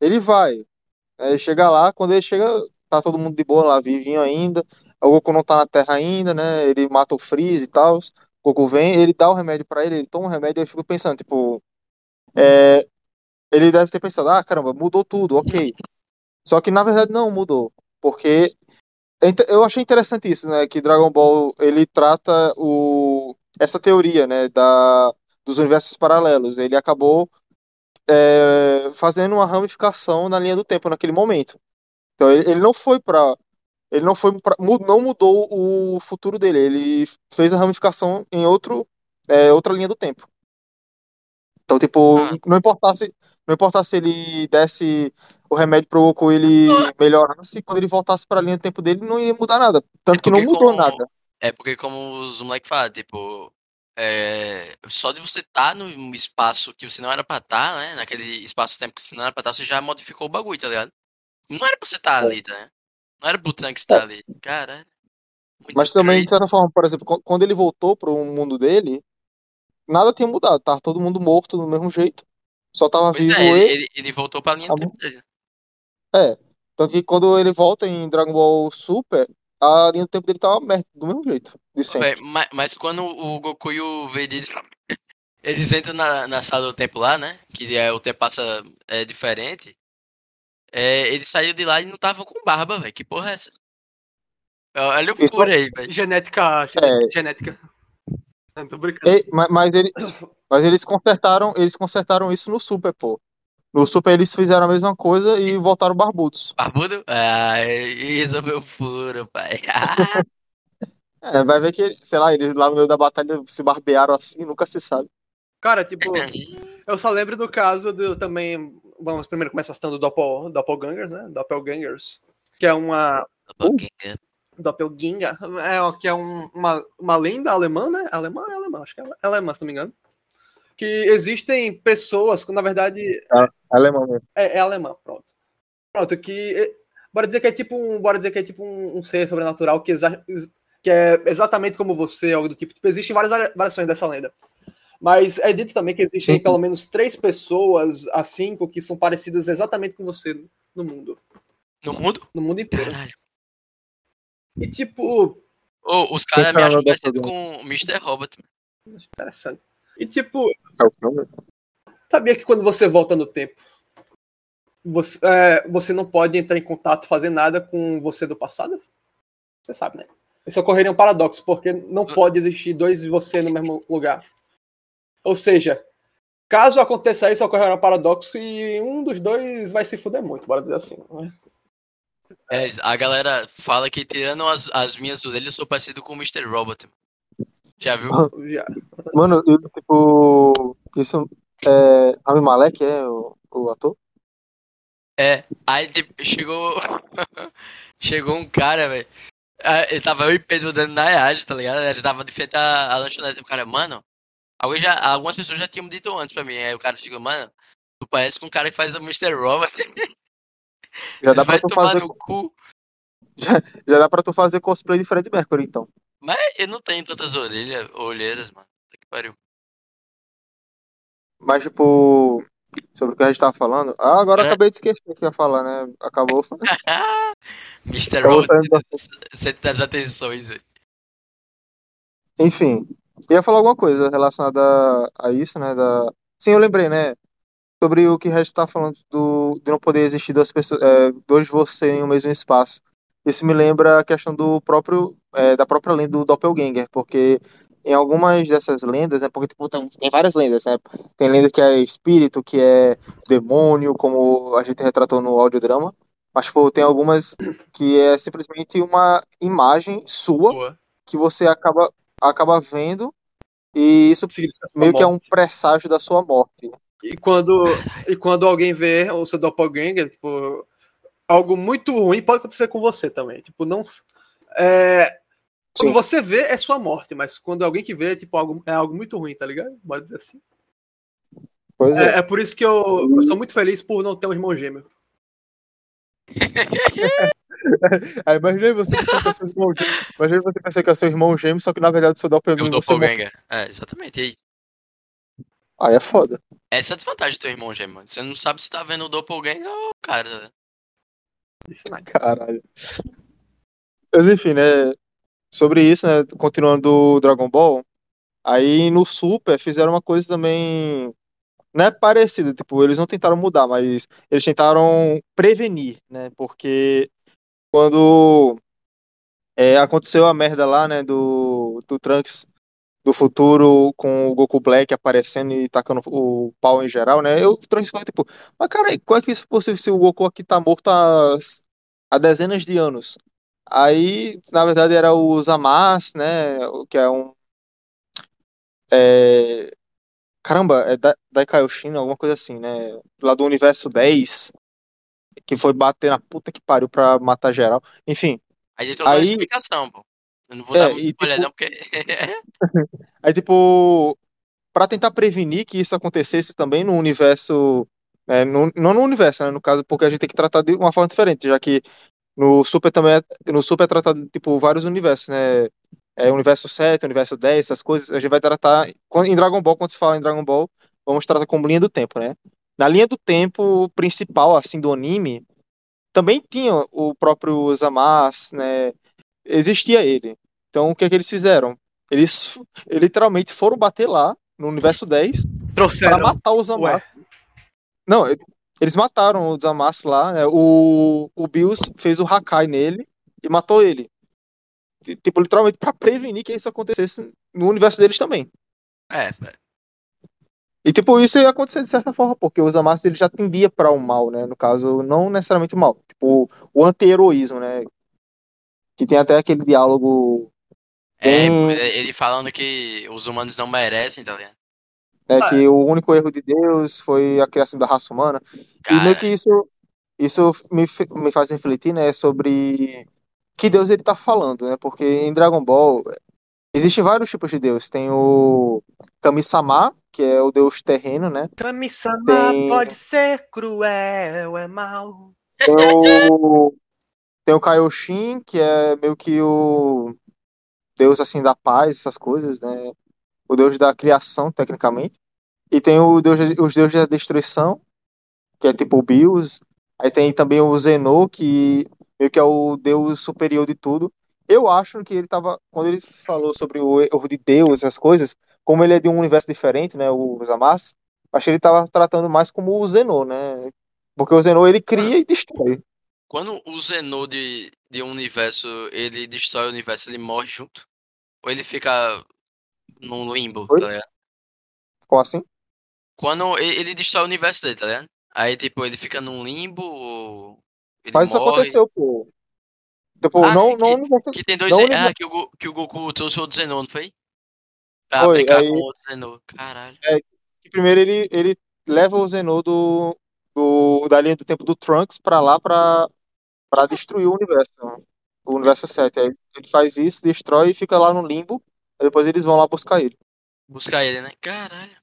Ele vai. Aí chega lá, quando ele chega, tá todo mundo de boa lá, vivinho ainda. O Goku não tá na Terra ainda, né? Ele mata o Freeze e tal. O Goku vem, ele dá o remédio pra ele, ele toma o remédio e eu fico pensando, tipo. é, ele deve ter pensado, ah, caramba, mudou tudo, ok. Só que na verdade não mudou. Porque é eu achei interessante isso, né? Que Dragon Ball ele trata o, essa teoria, né? Da, dos universos paralelos. Ele acabou é, fazendo uma ramificação na linha do tempo naquele momento. Então ele, ele não foi para ele não foi pra, não mudou o futuro dele, ele fez a ramificação em outro é, outra linha do tempo. Então tipo, Ah. não importasse não importasse se ele desse o remédio pro Goku ele melhorasse, quando ele voltasse para a linha do tempo dele não iria mudar nada, tanto que não mudou como- nada. É porque como os moleques falam, tipo, é, só de você estar no espaço que você não era pra estar, né? Naquele espaço-tempo que você não era pra estar, você já modificou o bagulho, tá ligado? Não era pra você estar ali, tá? Não era pro Trunks estar ali. Caralho. Muito Mas também, crazy. de certa forma, por exemplo, qu- quando ele voltou pro mundo dele, nada tinha mudado. Tava todo mundo morto do mesmo jeito. Só tava Pois vivo é, ele, ele. ele, voltou pra linha do Tá tempo dele. É. Tanto que quando ele volta em Dragon Ball Super, a linha do tempo dele tava aberta do mesmo jeito. Véi, mas, mas quando o Goku e o Vegeta eles entram na, na sala do tempo lá, né? Que é, o tempo passa é, diferente. É, eles saíram de lá e não estavam com barba, velho. Que porra é essa? Olha o Isso- furo aí, velho. Genética. É. Genética. Não, tô brincando. E- ma- mas, ele, mas eles consertaram, eles consertaram isso no Super, pô. No Super eles fizeram a mesma coisa e voltaram barbudos. Barbudo? Ah, e resolveu o furo, pai. Ah, É, vai ver que, sei lá, eles lá no meio da batalha se barbearam assim, nunca se sabe. Cara, tipo, eu só lembro do caso do também. Vamos primeiro começar citando o Doppel, Doppelgangers, né? Doppelgangers. Que é uma. Doppelganger. É, ó, que é um- uma, uma lenda alemã, né? Alemã é alemã, acho que é alemã, se não me engano. Que existem pessoas que, na verdade, Alemão mesmo. é, é alemã, pronto. Pronto, que. é, Bora dizer que é tipo um. Bora dizer que é tipo um, um ser sobrenatural que, exa- que é exatamente como você, algo do tipo. Tipo, existem várias vari- variações dessa lenda. Mas é dito também que existem Sim. pelo menos três pessoas a cinco que são parecidas exatamente com você no mundo. No mundo? No mundo inteiro. Caralho. E tipo, Ô, os caras me cara acham parecido com o Mr. Robot. interessante. E tipo, É sabia que quando você volta no tempo, você, é, você não pode entrar em contato, fazer nada com você do passado? Você sabe, né? Isso ocorreria um paradoxo, porque não pode existir dois de você no mesmo lugar. Ou seja, caso aconteça isso, ocorrerá um paradoxo e um dos dois vai se fuder muito, bora dizer assim. né? É, a galera fala que tirando as, as minhas orelhas, eu sou parecido com o Mr. Robot. Já viu? Já. Mano, eu, tipo. Isso. É. Rami Malek é o, o ator? É, aí tipo, chegou. chegou um cara, velho. Ah, Ele tava eu e Pedro dando na EAD, tá ligado? Ele tava de frente à, à lanchonete. O cara, mano, alguém já, algumas pessoas já tinham dito antes pra mim. Aí o cara chegou, mano, tu parece com um cara que faz o Mr. Robot. Já dá pra tu fazer. cu. Já dá pra tu fazer cosplay de Fred Mercury, então. Mas eu não tenho tantas orelhas, olheiras, mano. Que pariu. Mas, tipo. Sobre o que a gente tava falando. Ah, agora É. acabei de esquecer o que ia falar, né? Acabou. Mr. Robot, centro das atenções, velho. Enfim. Ia falar alguma coisa relacionada a, a isso, né? Da... Sim, eu lembrei, né? Sobre o que a gente tá falando do, de não poder existir duas pessoas, é, dois você em um mesmo espaço. Isso me lembra a questão do próprio, é, da própria lenda do Doppelganger, porque em algumas dessas lendas, né? Porque tipo, tem, tem várias lendas, né? Tem lenda que é espírito, que é demônio, como a gente retratou no audiodrama. Mas, tipo, tem algumas que é simplesmente uma imagem sua Boa. que você acaba, acaba vendo e isso Significa sua meio que é um presságio da sua morte. E quando, e quando alguém vê o seu doppelganger, tipo, algo muito ruim pode acontecer com você também. Tipo, não. É, quando Sim. você vê, é sua morte, mas quando alguém que vê, é, tipo, algo, é algo muito ruim, tá ligado? Pode dizer assim. Pois é. É, é por isso que eu, eu sou muito feliz por não ter um irmão gêmeo. Aí imagina você pensar que é seu irmão gêmeo. Imagina você pensar que é seu irmão gêmeo, só que na verdade seu É o doppelganger. Doppelganger. É, exatamente. E aí? Aí é foda. Essa é a desvantagem do teu irmão gêmeo, mano. Você não sabe se tá vendo o Doppelganger ou o cara. Isso não é. Caralho. Mas enfim, né? Sobre isso, né? Continuando o Dragon Ball. Aí no Super fizeram uma coisa também. Não é parecida, tipo, eles não tentaram mudar, mas eles tentaram prevenir, né? Porque quando é, aconteceu a merda lá, né, do, do Trunks do futuro com o Goku Black aparecendo e tacando o pau em geral, né? Eu o Trunks ficou tipo, mas cara, como é que isso é possível se o Goku aqui tá morto há, há dezenas de anos? Aí, na verdade, era o Zamasu, né? o Que é um. É, caramba, é da, Daikaioshin, alguma coisa assim, né? Lá do universo 10, que foi bater na puta que pariu pra matar geral. Enfim, Aí tem toda uma Aí- explicação, pô. Eu não vou É, dar muito spoiler, tipo- não, porque. Aí, tipo, pra tentar prevenir que isso acontecesse também no universo né? No- não no universo, né? No caso, porque a gente tem que tratar de uma forma diferente, já que no Super também é, no Super é tratado tipo vários universos, né? É universo 7, universo 10, essas coisas. A gente vai tratar em Dragon Ball, quando se fala em Dragon Ball, vamos tratar como linha do tempo, né? Na linha do tempo principal, assim, do anime, também tinha o próprio Zamasu, né? Existia ele. Então, o que é que eles fizeram? Eles literalmente foram bater lá no universo 10 para matar o Zamasu. Ué. Não, eles mataram o Zamasu lá, né? O, o Bills fez o Hakai nele e matou ele. Tipo, literalmente pra prevenir que isso acontecesse no universo deles também. É, E tipo, isso ia acontecer de certa forma, porque o Zamasu ele já tendia para o mal, né? No caso, não necessariamente o mal, tipo, o anti-heroísmo, né? Que tem até aquele diálogo é, Hum. ele falando que os humanos não merecem, tá ligado? Ah, que o único erro de Deus foi a criação da raça humana. E Cara, meio que isso, isso me, me faz refletir, né, sobre que Deus ele tá falando, né? Porque em Dragon Ball existem vários tipos de Deus. Tem o Kami-sama, que é o Deus terreno, né? Kami-sama Tem- pode ser cruel, é mal. Tem o, tem o Kaioshin, que é meio que o Deus assim da paz, essas coisas, né? O Deus da criação, tecnicamente. E tem o Deus, os deuses da destruição, que é tipo o Bios. Aí tem também o Zenô, que meio que é o Deus superior de tudo. Eu acho que ele tava, quando ele falou sobre o erro de Deus, essas coisas, como ele é de um universo diferente, né, o Zamasu, acho que ele tava tratando mais como o Zenô, né? Porque o Zenô ele cria e destrói. quando o Zenô de, de um universo, ele destrói o universo, ele morre junto? Ou ele fica num limbo, Oi? tá ligado? Como assim? Quando ele, destrói o universo dele, tá ligado? Aí, tipo, ele fica num limbo ou ele Mas isso morre? aconteceu, pô. Tipo, Ah, não, que- não, não Que tem dois. Não, Ah, que o, que o Goku trouxe outro Zenô, não foi? Pra Foi, brincar aí- com outro Zenô. Caralho. que primeiro ele, ele leva o Zenô do, do, da linha do tempo do Trunks pra lá pra, pra destruir o universo. né? O universo 7. Aí ele faz isso, destrói e fica lá no limbo. Aí depois eles vão lá buscar ele. Buscar ele, né? Caralho.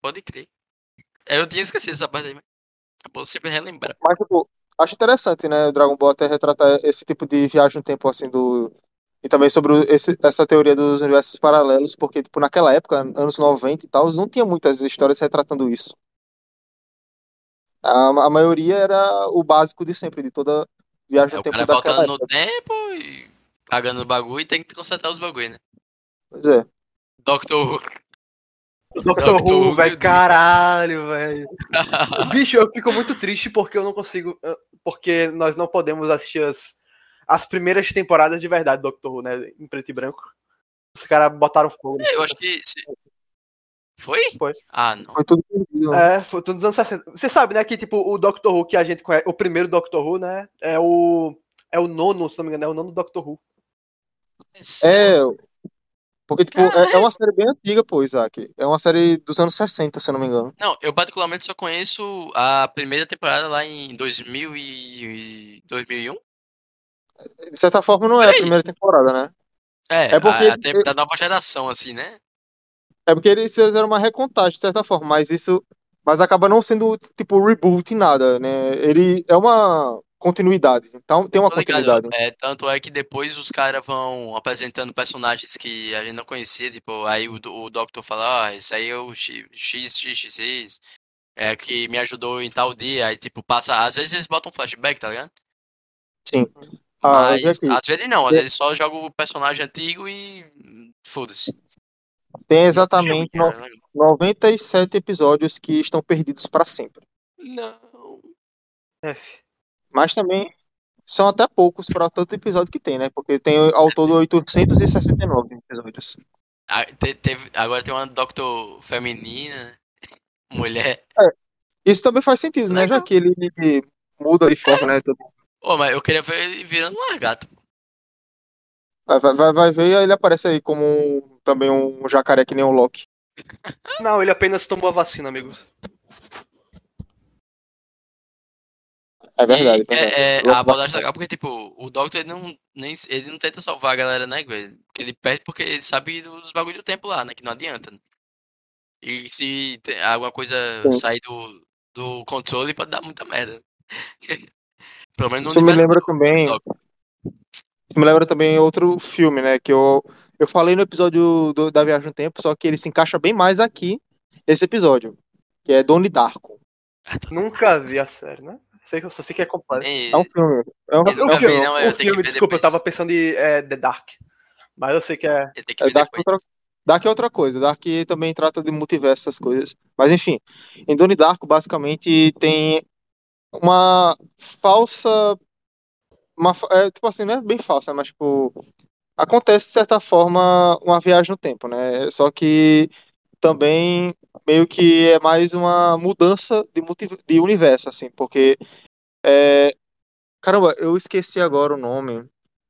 Pode crer. É, Eu tinha esquecido essa parte aí, mas. É sempre relembrar. Mas, tipo, acho interessante, né? O Dragon Ball até retratar esse tipo de viagem no tempo, assim, do. E também sobre esse, essa teoria dos universos paralelos, porque, tipo, naquela época, anos 90 e tal, não tinha muitas histórias retratando isso. A, a maioria era o básico de sempre, de toda viagem É, no o tempo cara daquela voltando no tempo e cagando o bagulho e tem que consertar os bagulho, né? Pois é. Doctor Who. Dr. Doctor Who, velho, caralho, velho. Bicho, eu fico muito triste porque eu não consigo. Porque nós não podemos assistir as, as primeiras temporadas de verdade do Doctor Who, né? Em preto e branco. Os caras botaram fogo. É, eu acho que. se- Foi? Foi. Ah, não. Foi tudo perdido. né? É, foi tudo nos anos 60. Você sabe, né, que tipo, o Doctor Who que a gente conhece, o primeiro Doctor Who, né? É o. É o nono, se não me engano, é o nono Doctor Who. É, porque, tipo, é, é uma série bem antiga, pô, Isaac. É uma série dos anos 60, se eu não me engano. Não, eu particularmente só conheço a primeira temporada lá em 2000 e 2001. De certa forma, não é a Peraí. primeira temporada, né? É, É porque- a, a tempo da nova geração, assim, né? É porque eles fizeram uma recontagem, de certa forma, mas isso. Mas acaba não sendo, tipo, reboot em nada, né? Ele é uma continuidade. Então tem uma continuidade. É, tanto é que depois os caras vão apresentando personagens que a gente não conhecia, tipo, aí o, o Doctor fala, ah, esse aí é o X, X, X, X, X, é, que me ajudou em tal dia, aí tipo, passa, às vezes eles botam um flashback, tá ligado? Sim. Ah, Mas aqui. às vezes não, às É. vezes só joga o personagem antigo e foda-se. Tem exatamente no- Não. 97 episódios que estão perdidos pra sempre. Não. F. Mas também são até poucos para tanto episódio que tem, né? Porque tem ao todo 869 episódios. Ah, te- teve, agora tem uma Doctor feminina, mulher. Isso também faz sentido, né? Já que ele muda de forma, né? Tudo- Ô, mas eu queria ver ele virando um lagarto. Vai, vai, vai, vai ver e ele aparece aí como um- também um jacaré que nem o Loki. Não, ele apenas tomou a vacina, amigos. É verdade. E é verdade. é, é, Loki a abordagem legal porque, tipo, o Doctor ele não, nem, ele não tenta salvar a galera, né, ele perde porque ele sabe dos bagulho do tempo lá, né? Que não adianta. né? E se tem alguma coisa Sim. sair do, do controle pode dar muita merda. Pelo menos no Isso me lembra também. Isso me lembra também outro filme, né? Que eu, eu falei no episódio do- da Viagem no Tempo, só que ele se encaixa bem mais aqui, nesse episódio. Que é Donnie Darko. Nunca vi a série, né? Sei que eu só sei que é completo. É um filme. É um, Eu é nunca um vi, filme. não, eu que filme, desculpa, eu depois. tava pensando em é, The Dark. Mas eu sei que é. Eu que É, Dark, é outra, Dark é outra coisa. Dark também trata de multiverso, essas coisas. Mas enfim, em Donnie Darko, basicamente, tem uma falsa. Uma, é, tipo assim, não é bem falsa, mas tipo. Acontece, de certa forma, uma viagem no tempo, né? Só que também meio que é mais uma mudança de, de universo, assim, porque. É, caramba, eu esqueci agora o nome,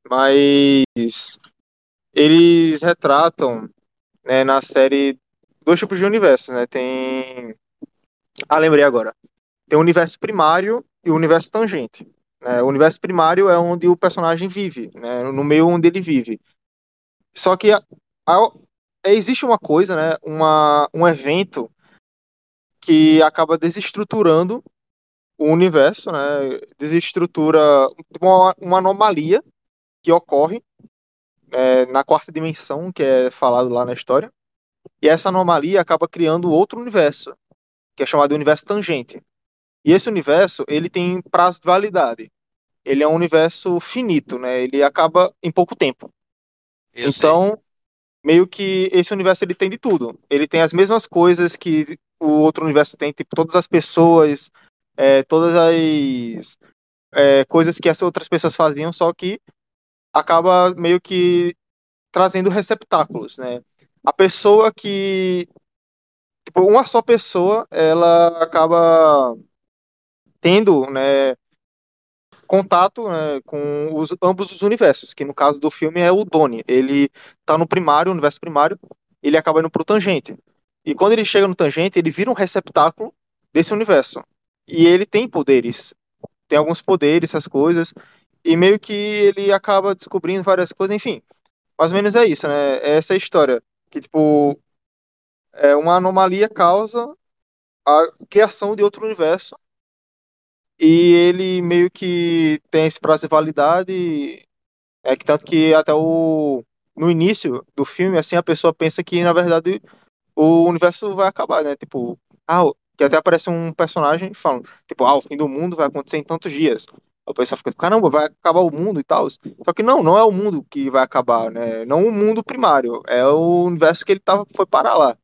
mas. Eles retratam né, na série dois tipos de universos, né? Tem. Ah, lembrei agora. Tem o universo primário e o universo tangente. né? O universo primário é onde o personagem vive, né? No meio onde ele vive. Só que a- a- existe uma coisa, né? Uma, um evento que acaba desestruturando o universo, né? Desestrutura uma, uma anomalia que ocorre é, na quarta dimensão, que é falado lá na história. E essa anomalia acaba criando outro universo, que é chamado universo tangente. E esse universo, ele tem prazo de validade. Ele é um universo finito, né? Ele acaba em pouco tempo. Eu sei. então, meio que esse universo ele tem de tudo. Ele tem as mesmas coisas que o outro universo tem, tipo todas as pessoas, é, todas as é, coisas que as outras pessoas faziam, só que acaba meio que trazendo receptáculos, né? A pessoa que tipo, uma só pessoa, ela acaba tendo, né, contato né, com os, ambos os universos, que no caso do filme é o Donnie. Ele tá no primário, o universo primário, ele acaba indo pro tangente. E quando ele chega no tangente, ele vira um receptáculo desse universo. E ele tem poderes. Tem alguns poderes, essas coisas. E meio que ele acaba descobrindo várias coisas, enfim. Mais ou menos é isso, né? É essa história. Que, tipo, é uma anomalia causa a criação de outro universo. E ele meio que tem esse prazo de validade. É que tanto que até o. No início do filme, assim, a pessoa pensa que, na verdade, o universo vai acabar, né? Tipo, ah, que até aparece um personagem falando, tipo, ah, o fim do mundo vai acontecer em tantos dias. O pessoal fica, caramba, vai acabar o mundo e tal. Só que não, não é o mundo que vai acabar, né? Não o mundo primário, é o universo que ele tava, foi parar lá.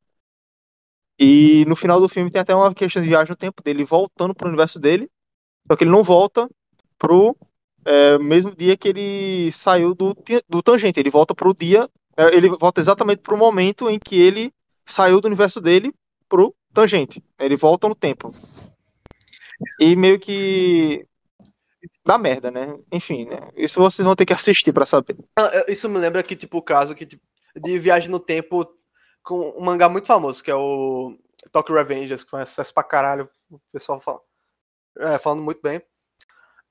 E no final do filme tem até uma questão de viagem no tempo dele voltando pro universo dele, só que ele não volta pro é, mesmo dia que ele saiu do, do tangente. Ele volta pro dia, é, ele volta exatamente pro momento em que ele saiu do universo dele pro tangente. Ele volta no tempo. E meio que dá merda, né? Enfim, né? Isso vocês vão ter que assistir pra saber. Ah, Isso me lembra que, tipo, o caso que, tipo, de viagem no tempo com um mangá muito famoso, que é o Tokyo Revengers, que foi um pra caralho. O pessoal fala, é, falando muito bem.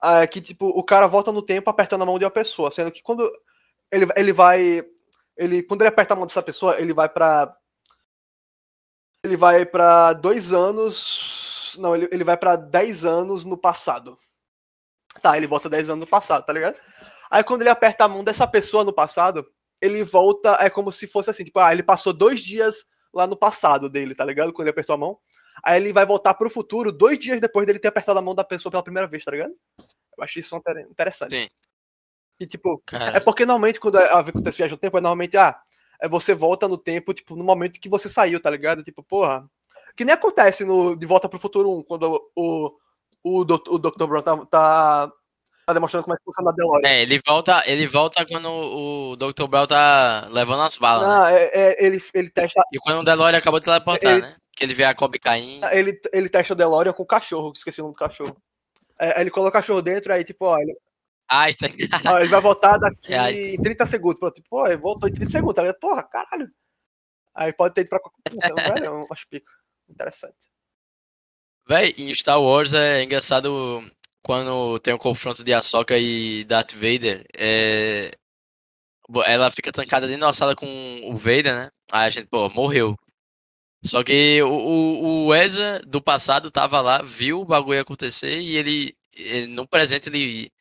É que, tipo, o cara volta no tempo apertando a mão de uma pessoa, sendo que quando ele, ele vai. Ele, quando ele aperta a mão dessa pessoa, ele vai pra. Ele vai pra dois anos. Não, ele, ele vai pra dez anos no passado. Tá, ele volta 10 anos no passado, tá ligado? Aí quando ele aperta a mão dessa pessoa no passado, ele volta, é como se fosse assim, tipo, ah, ele passou dois dias lá no passado dele, tá ligado? Quando ele apertou a mão. Aí ele vai voltar pro futuro dois dias depois dele ter apertado a mão da pessoa pela primeira vez, tá ligado? Eu achei isso inter- interessante. Sim. E tipo, Cara, é porque normalmente quando acontece viagem no tempo, é normalmente, ah, é você volta no tempo, tipo, no momento que você saiu, tá ligado? Tipo, porra. Que nem acontece no De Volta pro Futuro 1, quando o, o, Dr. o Dr. Brown tá, tá, tá demonstrando como é que funciona a DeLorean. é, ele volta, ele volta quando o Dr. Brown tá levando as balas, né? Não, é, é- ele, ele testa E quando o DeLorean acabou de teleportar, Ele- né? Que ele vê a Kobe caindo. ele, ele testa o DeLorean com o cachorro, que esqueci o nome do cachorro. É, aí ele coloca o cachorro dentro, aí tipo, ó, ele, Ah, está... ó, ele vai voltar daqui É, aí- em 30 segundos. Pronto, tipo, pô, ele voltou em 30 segundos, tá ligado? Porra, caralho. Aí pode ter ido pra qualquer então, velho, eu acho pico. Interessante. Véi, em Star Wars é engraçado quando tem o confronto de Ahsoka e Darth Vader. É... Ela fica trancada dentro da sala com o Vader, né? Aí a gente, pô, morreu. Só que o, o, o Ezra do passado tava lá, viu o bagulho acontecer e ele, ele, no presente ele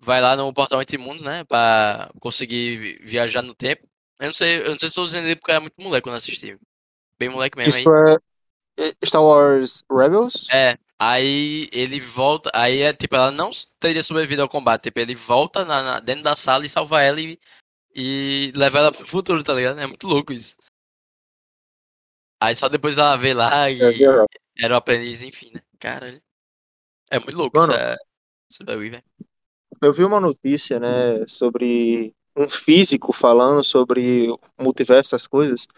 vai lá no portal entre mundos, né, pra conseguir viajar no tempo. Eu não sei, eu não sei se tô dizendo ele porque era muito moleque quando assisti. Bem moleque mesmo. Isso aí, é Star Wars Rebels? É, aí ele volta, aí é tipo, ela não teria sobrevivido ao combate, tipo, ele volta na, na- dentro da sala e salva ela e, e leva ela pro futuro, tá ligado? É muito louco isso. Aí só depois ela vê lá e É, era o aprendiz, enfim, né? Caralho. É muito louco Mano. essa, bagulho, velho. Eu vi uma notícia, né, sobre um físico falando sobre o multiverso, essas coisas,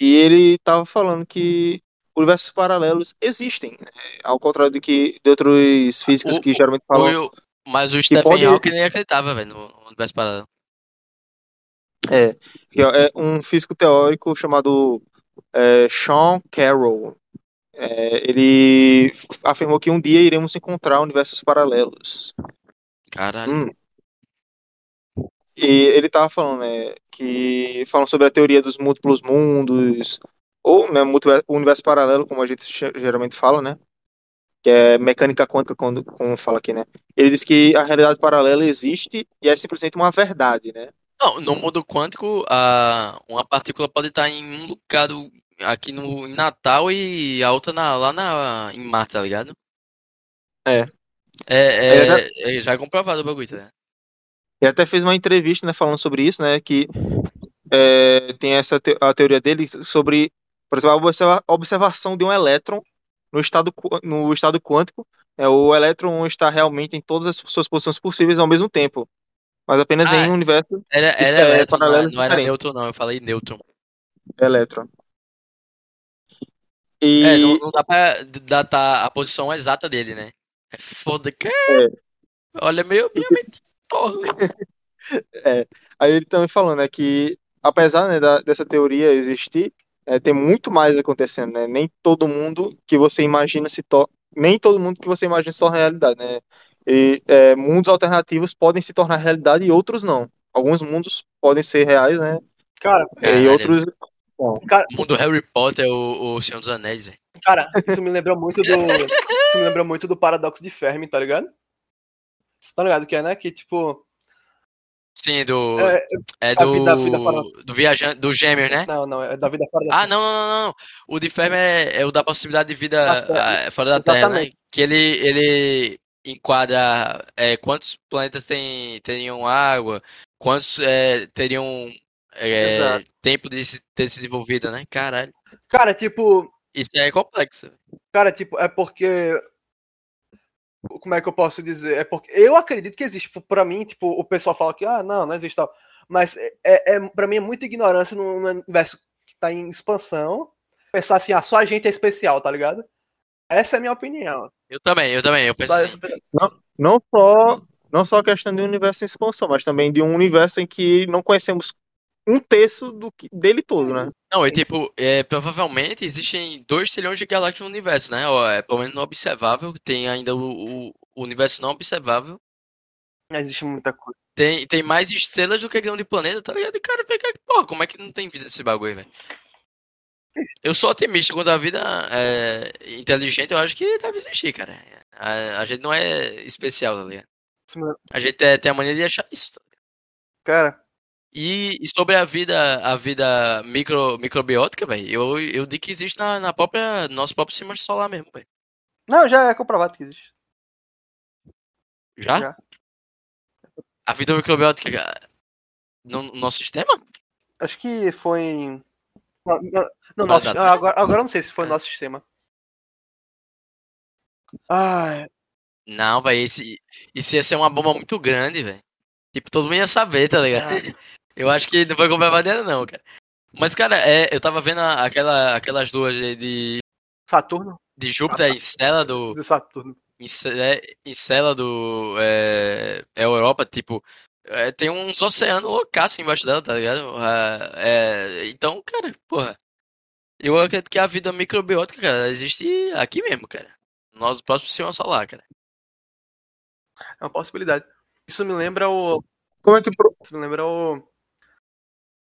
e ele tava falando que universos paralelos existem, né, ao contrário do que de outros físicos O- que geralmente falam. O- mas o Stephen pode- Hawking nem acreditava, velho, no, universo paralelo. É, é um físico teórico chamado é, Sean Carroll. É, ele afirmou que um dia iremos encontrar universos paralelos. Caralho. Hum. E ele tava falando, né, que falam sobre a teoria dos múltiplos mundos, ou, né, universo paralelo, como a gente ge- geralmente fala, né, que é mecânica quântica, quando, como fala aqui, né. Ele diz que a realidade paralela existe e é simplesmente uma verdade, né. Não, no mundo quântico, a, uma partícula pode estar em um lugar do- aqui no em Natal e a outra na- lá na, em Marte, tá ligado? É. É, é, é- já é comprovado o bagulho, tá ligado? Ele até fez uma entrevista, né, falando sobre isso, né, que é, tem essa te- a teoria dele sobre, por exemplo, a observa- observação de um elétron no estado no estado quântico. É, o elétron está realmente em todas as suas posições possíveis ao mesmo tempo, mas apenas Ah, em um universo Era, era é, elétron, não, era- paralelo não era nêutron, não. Eu falei nêutron. elétron. E É, não, não dá pra datar a posição exata dele, né? É foda que. Olha, meio, meio, meio torre. aí ele também falando, né, que apesar, né, da- dessa teoria existir, é, tem muito mais acontecendo, né? Nem todo mundo que você imagina se torna, nem todo mundo que você imagina se torna realidade, né? E é, mundos alternativos podem se tornar realidade e outros não. Alguns mundos podem ser reais, né? Cara, E outros não. O mundo Harry Potter, o, o Senhor dos Anéis, velho. cara, isso me lembrou muito do. Isso me lembrou muito do paradoxo de Fermi, tá ligado? Você tá ligado que é, né? Que tipo. Sim, do. É, É a do. vida- vida para- Do viajante. Do Gêmeos, né? não, não, é da vida fora da Ah, não, não, não, não. O de Fermi é, é o da possibilidade de vida Da Terra. ah, fora da Terra, né? Exatamente. Que ele, ele enquadra é, quantos planetas tem, teriam água, quantos é, teriam é, tempo de se ter se desenvolvido, né? Caralho. Cara, tipo. Isso é complexo. Cara, tipo, é porque. Como é que eu posso dizer? É porque eu acredito que existe. Tipo, pra mim, tipo, o pessoal fala que, ah, não, não existe tal. Mas é, é, é- pra mim é muita ignorância num num universo que tá em expansão. Pensar assim, ah, só a gente é especial, tá ligado? Essa é a minha opinião. Eu também, eu também. Eu penso assim. Não só não só a questão de um universo em expansão, mas também de um universo em que não conhecemos um terço do que, dele todo, né? Não, e tipo, é, provavelmente existem 2 trilhões de galáxias no universo, né? Ó, é, pelo menos no observável, tem ainda o, o- o universo não observável. Existe muita coisa. Tem, tem mais estrelas do que grão de planeta, tá ligado? E cara, fica, porra, como é que não tem vida esse bagulho, velho? Eu sou otimista quando a vida é inteligente, eu acho que deve existir, cara. A, a gente não é especial, tá ligado? A gente é- tem a mania de achar isso. tá? Cara, E, e sobre a vida, a vida micro, microbiótica, velho, eu, eu digo que existe na, na própria, no nosso próprio sistema solar mesmo, velho. não, já é comprovado que existe. Já? Já. A vida microbiótica no, no nosso sistema? Acho que foi em. Não, não, nosso, da ah, agora, agora eu não sei se foi no nosso sistema. Ah, Não, velho, esse, isso ia ser uma bomba muito grande, velho. Tipo, todo mundo ia saber, tá ligado? Eu acho que não foi comprovado ainda não, cara. Mas, cara, é, eu tava vendo aquela, aquelas duas de, Saturno? de Júpiter em Cela do. De Saturno. Em, Ce- é, em Cela do. É, é Europa, tipo. É, tem uns oceanos loucaços embaixo dela, tá ligado? Ah, é, então, cara, porra. Eu acredito que a vida microbiótica, cara, existe aqui mesmo, cara. No nosso próximo sistema solar, cara. É uma possibilidade. Isso me lembra o. Como é que pro- Isso me lembra o.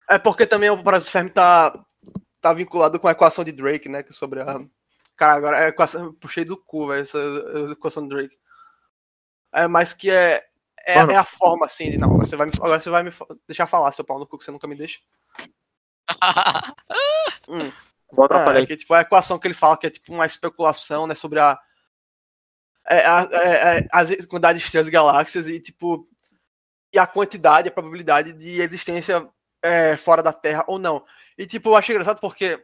É porque também o Parásito Fermi tá. tá vinculado com a equação de Drake, né? Que sobre a. Cara, agora a equação. Puxei do cu, velho, essa equação de Drake. É, mas que é. É, é a forma, assim, de. Não, agora você vai me, agora você vai me deixar falar, seu pau no cu, que você nunca me deixa. Hum. Vou Ah, atrapalhar é que, tipo, a equação que ele fala que é tipo uma especulação, né, sobre a, é, a- é, é, as quantidade de estrelas e galáxias e, tipo, e a quantidade, a probabilidade de existência é, fora da Terra ou não. E, tipo, eu achei engraçado porque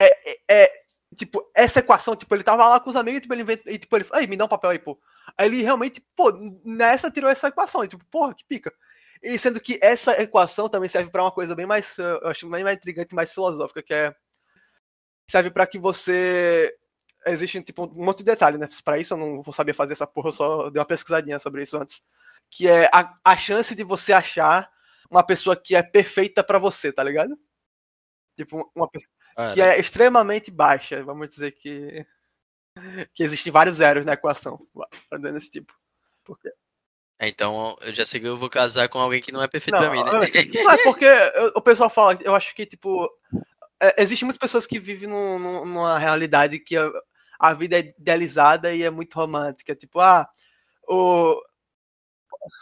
é, é- é, tipo, essa equação, tipo, ele tava lá com os amigos e, tipo, ele inventa, e, tipo, ele, aí, me dá um papel aí, pô. Aí ele realmente, pô, nessa tirou essa equação, e, tipo, porra, que pica. E sendo que essa equação também serve para uma coisa bem mais, eh, eu acho bem mais intrigante, mais filosófica, que é serve para que você existe tipo um monte de detalhe, né? Para isso eu não vou saber fazer essa porra, eu só dei uma pesquisadinha sobre isso antes, que é a, a chance de você achar uma pessoa que é perfeita para você, tá ligado? Tipo uma pessoa que é extremamente baixa, vamos dizer que que existem vários zeros na equação, nesse tipo. Porque É, Então eu já sei que eu vou casar com alguém que não é perfeito Não, pra mim, né? Não, é porque o pessoal fala, eu acho que, tipo, é, existem muitas pessoas que vivem num- num- numa realidade que a, a vida é idealizada e é muito romântica. Tipo, ah, o.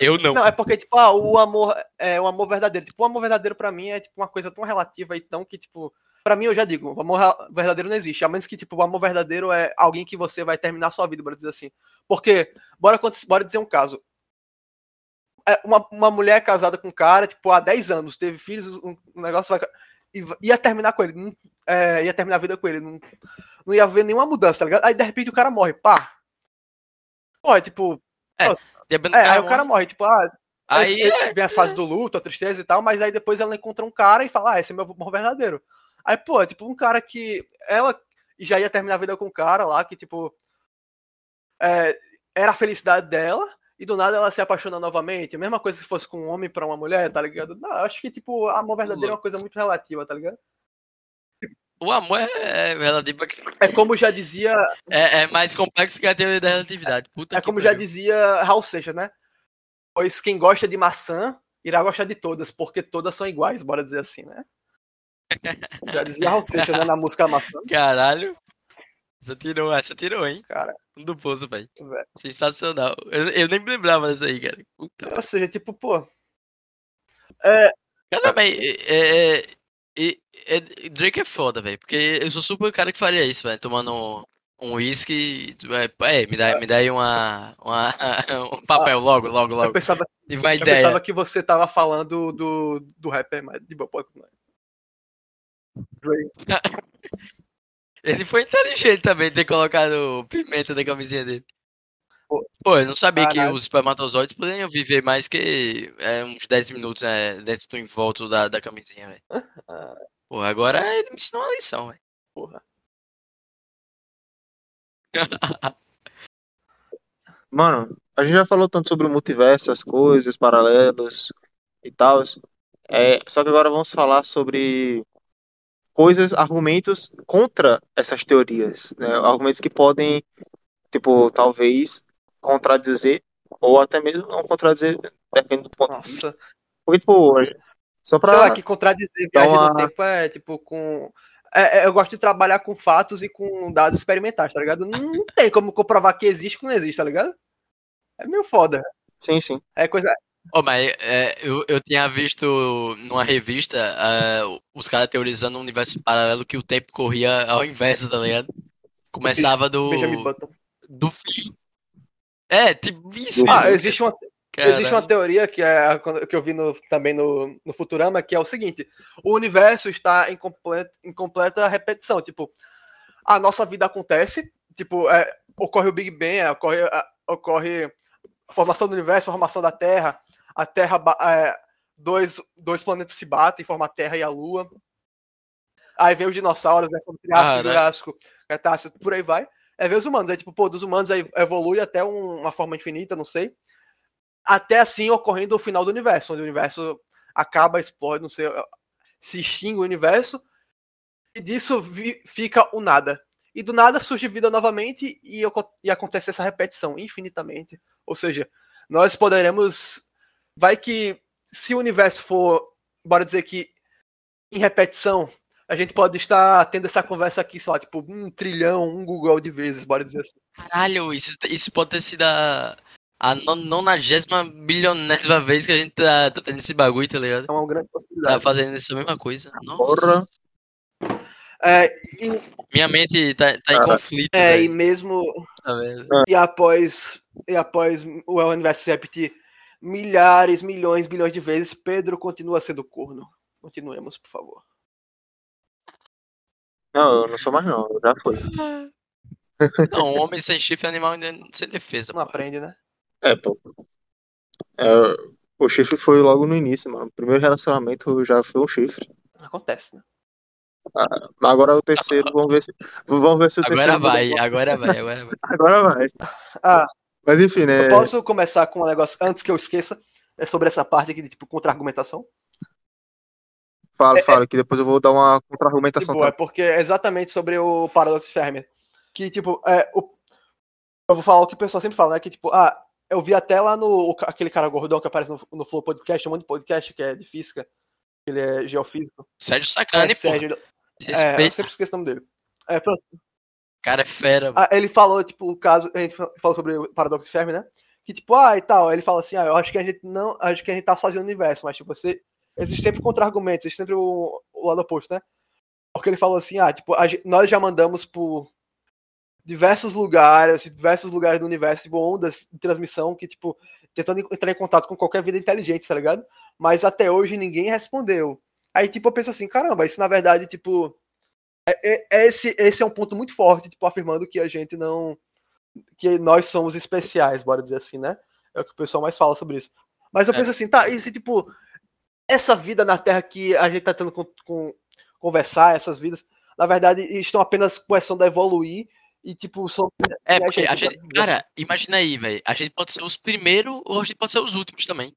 Eu não. Não, é porque, tipo, ah, o amor é o amor verdadeiro. Tipo, o amor verdadeiro pra mim é, tipo, uma coisa tão relativa e tão que, tipo. Pra mim, eu já digo, o amor verdadeiro não existe. A menos que, tipo, o amor verdadeiro é alguém que você vai terminar sua vida, bora dizer assim. Porque, bora, bora dizer um caso. É, uma, uma mulher casada com um cara, tipo, há 10 anos, teve filhos, um, um negócio vai. e va- ia terminar com ele, não- é, ia terminar a vida com ele, não, não ia haver nenhuma mudança, tá ligado? Aí de repente o cara morre, pá. É tipo. Depende do É, aí o cara morre, tipo, ah, Aí aí é. vem as fases do luto, a tristeza e tal, mas aí depois ela encontra um cara e fala, ah, esse é meu amor verdadeiro. Aí, pô, é tipo um cara que ela já ia terminar a vida com um cara lá que, tipo, é, era a felicidade dela e do nada ela se apaixona novamente. A mesma coisa se fosse com um homem pra uma mulher, tá ligado? Não, acho que, tipo, amor verdadeiro é uma coisa muito relativa, tá ligado? O amor é, é relativo. É como já dizia, É, é mais complexo que a teoria da relatividade. Puta é como já pariu. dizia Raul Seixas, né? Pois quem gosta de maçã irá gostar de todas, porque todas são iguais, bora dizer assim, né? Já dizia Raul Seixas, né, na música Maçã. Caralho. Essa tirou, essa tirou, hein? Cara, Do poço, velho. Sensacional. Eu, eu nem me lembrava disso aí, cara. Puta. Ou seja, tipo, pô. Cara, mas é, é, é, é- Drake é foda, velho. Porque eu sou super o cara que faria isso, velho. Tomando um uísque. É, me dá, me dá aí uma, uma, um papel logo, logo, Eu logo. pensava, E vai eu ideia. pensava que você tava falando do, do rapper, mas de boa, pode. Drake. Ele foi inteligente também ter colocado pimenta na camisinha dele. Pô. Eu não sabia que Caralho. os espermatozoides poderiam viver mais que é, uns 10 minutos né, dentro do envolto da, da camisinha, velho. Pô, agora ele me ensinou uma lição, velho. porra. Mano, a gente já falou tanto sobre o multiverso, as coisas, paralelos e tal. É, só que agora vamos falar sobre coisas, argumentos contra essas teorias, né? Argumentos que podem, tipo, talvez contradizer ou até mesmo não contradizer, depende do ponto de vista. Nossa. Porque, tipo, só Sei lá, pra. que contradizer viagem uma- no tempo é, tipo, com... É, é, eu gosto de trabalhar com fatos e com dados experimentais, tá ligado? Não tem como comprovar que existe que não existe, tá ligado? É meio foda. Sim, sim. É coisa... Ô, mas é, eu, eu tinha visto numa revista é, os caras teorizando um universo paralelo que o tempo corria ao inverso, tá ligado? Começava do, do fim. É, tipo isso. Ah, isso. existe uma. Existe uma teoria que, é, que eu vi no- também no, no Futurama, que é o seguinte: o universo está em completa, em completa repetição. Tipo, a nossa vida acontece, tipo, é, ocorre o Big Bang, é, ocorre, ocorre a formação do universo, a formação da Terra, a Terra, é, dois, dois planetas se batem, formam a Terra e a Lua. Aí vem os dinossauros, né, sobre Triássico, Caralho. Jurássico, Cretáceo, por aí vai. Aí vem os humanos, aí tipo, pô, dos humanos aí evolui até um- uma forma infinita, não sei até assim ocorrendo o final do universo, onde o universo acaba, explode, não sei, se extingue o universo, e disso vi- fica o nada. E do nada surge vida novamente e, e acontece essa repetição infinitamente. Ou seja, nós poderemos. Vai que se o universo for, bora dizer que em repetição, a gente pode estar tendo essa conversa aqui, sei lá, tipo, um trilhão, um Google de vezes, bora dizer assim. Caralho, isso, isso pode ter sido a, a non- nonagésima bilionésima vez que a gente tá, tá tendo esse bagulho, tá ligado? É uma grande Tá possibilidade. fazendo essa mesma coisa. Nossa. Porra. É, e, Minha mente tá, tá em conflito, é, e velho. mesmo Tá e após e após o universo se repetir milhares, milhões, bilhões de vezes, Pedro continua sendo corno. Continuemos, por favor. Não, eu não sou mais não, eu já fui. Não, um homem sem chifre é animal sem defesa. Não pô. aprende, né? É, pô. É, o chifre foi logo no início, mano. O primeiro relacionamento já foi um chifre. Acontece, né? Agora o terceiro, vamos ver se. Vamos ver se o Agora terceiro. vai, agora vai, agora vai. Agora vai. Ah, Mas enfim, né? eu posso começar com um negócio antes que eu esqueça? É sobre essa parte aqui de tipo contra-argumentação? Fala, fala, que depois eu vou dar uma contra-argumentação. Tipo, é tá? porque é exatamente sobre o paradoxo de Fermi. Que, tipo, é, o... eu vou falar o que o pessoal sempre fala, né? Que, tipo, ah, eu vi até lá no aquele cara gordão que aparece no, no Flow Podcast, um monte de podcast que é de física, que ele é geofísico. Sérgio É, Sacani, pô. Sérgio, é, eu sempre esqueço o nome dele. É, pronto. Cara é fera, mano. Ah, ele falou, tipo, o caso, a gente falou sobre o paradoxo de Fermi, né? Que, tipo, ah, e tal, ele fala assim, ah, eu acho que a gente não, acho que a gente tá sozinho no universo, mas, tipo, você, existe sempre contra-argumentos, existe sempre o, o lado oposto, né? Porque ele falou assim, ah, tipo, a gen- nós já mandamos por diversos lugares, diversos lugares do universo, tipo, ondas de transmissão que, tipo, tentando entrar em contato com qualquer vida inteligente, tá ligado? Mas até hoje ninguém respondeu. Aí, tipo, eu penso assim, caramba, isso na verdade, tipo, é, é- é esse, esse é um ponto muito forte, tipo, afirmando que a gente não. que nós somos especiais, bora dizer assim, né? É o que o pessoal mais fala sobre isso. Mas eu É. penso assim, tá, e se, tipo, essa vida na Terra que a gente tá tendo com, com- conversar, essas vidas, na verdade, estão apenas começando a evoluir e, tipo, são. É, porque a gente-. Cara, imagina aí, velho. A gente pode ser os primeiros ou a gente pode ser os últimos também.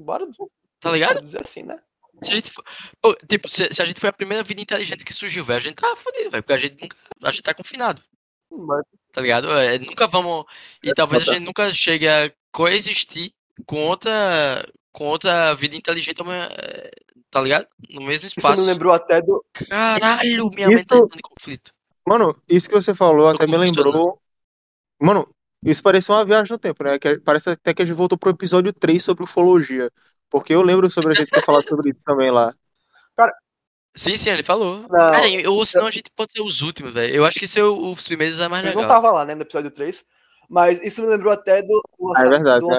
Bora dizer, Tá ligado? bora dizer assim, né? Se a gente for. Pô, tipo, se, se a gente foi a primeira vida inteligente que surgiu, velho, a gente tá fodido, velho. Porque a gente nunca. A gente tá confinado, Mas, tá ligado? É, nunca vamos. E talvez a gente nunca chegue a coexistir com outra. Com outra vida inteligente, é, tá ligado? No mesmo isso espaço. me lembrou até do. Caralho, minha Isso- mente tá entrando em conflito. Mano, isso que você falou Tô até me lembrou. Mano, isso parece uma viagem no tempo, né? Que parece até que a gente voltou pro episódio 3 sobre ufologia. Porque eu lembro sobre a gente ter falado sobre isso também lá. Sim, sim, ele falou. Não, Cara, ou senão a gente pode ser os últimos, velho. Eu acho que ser o- os primeiros é mais Eu legal. não tava lá, né, no episódio 3. Mas isso me lembrou até do. do Ah, é verdade, do né?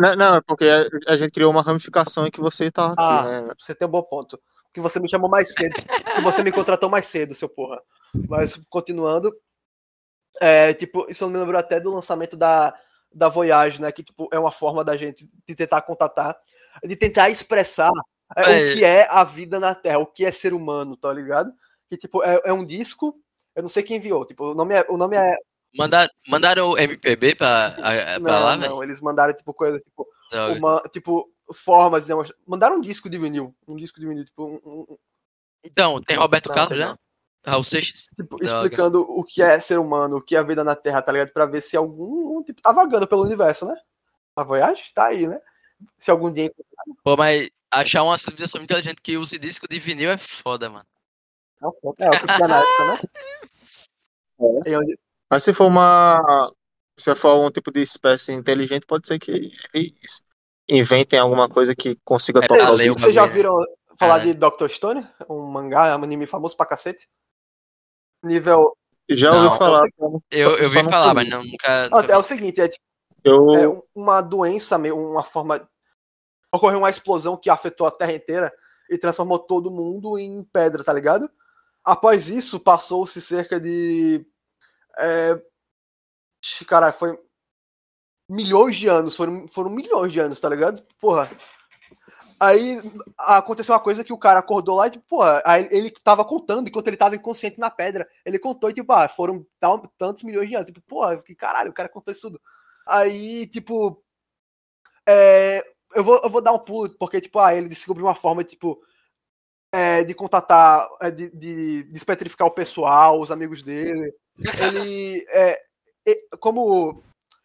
Não, não, é porque a, a gente criou uma ramificação em que você tá aqui, Ah, né? você tem um bom ponto. Que você me chamou mais cedo. que você me contratou mais cedo, seu porra. Mas, continuando. É, tipo, isso me lembrou até do lançamento da, da Voyage, né? Que, tipo, é uma forma da gente de tentar contatar, de tentar expressar é, o que é a vida na Terra, o que é ser humano, tá ligado? Que, tipo, é, é um disco. Eu não sei quem enviou. Tipo, o nome é. O nome é Mandar, mandaram o MPB pra, a- pra não, lá, não, eles mandaram, tipo, coisa, tipo, Droga. uma, tipo, formas de Mandaram um disco de vinil. Um disco de vinil, tipo, um- um- Então, tem Roberto Não, Carlos, né? Raul Seixas. tipo, explicando o que é ser humano, o que é a vida na Terra, tá ligado? Pra ver se algum, tipo, tá vagando pelo universo, né? A Voyage tá aí, né? Se algum dia... Pô, mas achar uma civilização inteligente que use disco de vinil é foda, mano. Não, é, o que tinha na época, né? E onde- Mas se for uma. Se for algum tipo de espécie inteligente, pode ser que eles inventem alguma coisa que consiga É, tocar. Vocês já bagulho, viram falar de Dr. Stone? Um mangá, um anime famoso pra cacete? Nível... Já Não, ouvi falar. Eu, só- eu só vi falar, mas não, nunca. Ah, É o seguinte, é tipo, Eu, é um- uma doença, uma forma. Ocorreu uma explosão que afetou a Terra inteira e transformou todo mundo em pedra, tá ligado? Após isso, passou-se cerca de. É... Caralho, foi. Milhões de anos, foram, foram milhões de anos, tá ligado? Porra. Aí aconteceu uma coisa que o cara acordou lá e, tipo, porra, aí ele tava contando enquanto ele tava inconsciente na pedra. Ele contou e, tipo, ah, foram tantos milhões de anos. Tipo, porra, que caralho, o cara contou isso tudo. Aí, tipo. é, eu, vou, eu vou dar um pulo, porque, tipo, ah, ele descobriu uma forma, tipo. é, de contatar, é, de, de despetrificar o pessoal, os amigos dele. Ele. é, como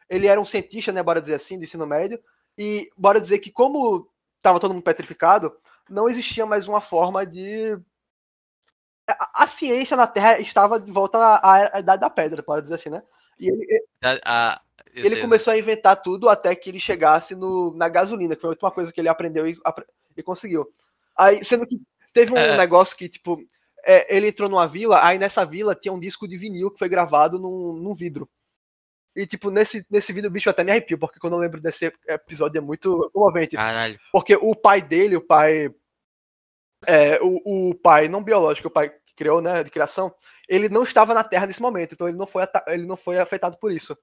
ele era um cientista, né, bora dizer assim, do ensino médio, e bora dizer que, como tava todo mundo petrificado, não existia mais uma forma de. ciência na Terra estava de volta à, à Idade da Pedra, pode dizer assim, né? E ele, A- a- ele começou a inventar tudo até que ele chegasse no, na gasolina, que foi a última coisa que ele aprendeu e, e conseguiu. Aí, sendo que teve um É. negócio que, tipo, é, ele entrou numa vila, aí nessa vila tinha um disco de vinil que foi gravado num, num vidro. E, tipo, nesse, nesse vídeo o bicho até me arrepio, porque quando eu lembro desse episódio é muito comovente. Caralho. Porque o pai dele, o pai. É, o, o pai não biológico, o pai que criou, né, de criação, ele não estava na Terra nesse momento, então ele não foi, ele não foi afetado por isso.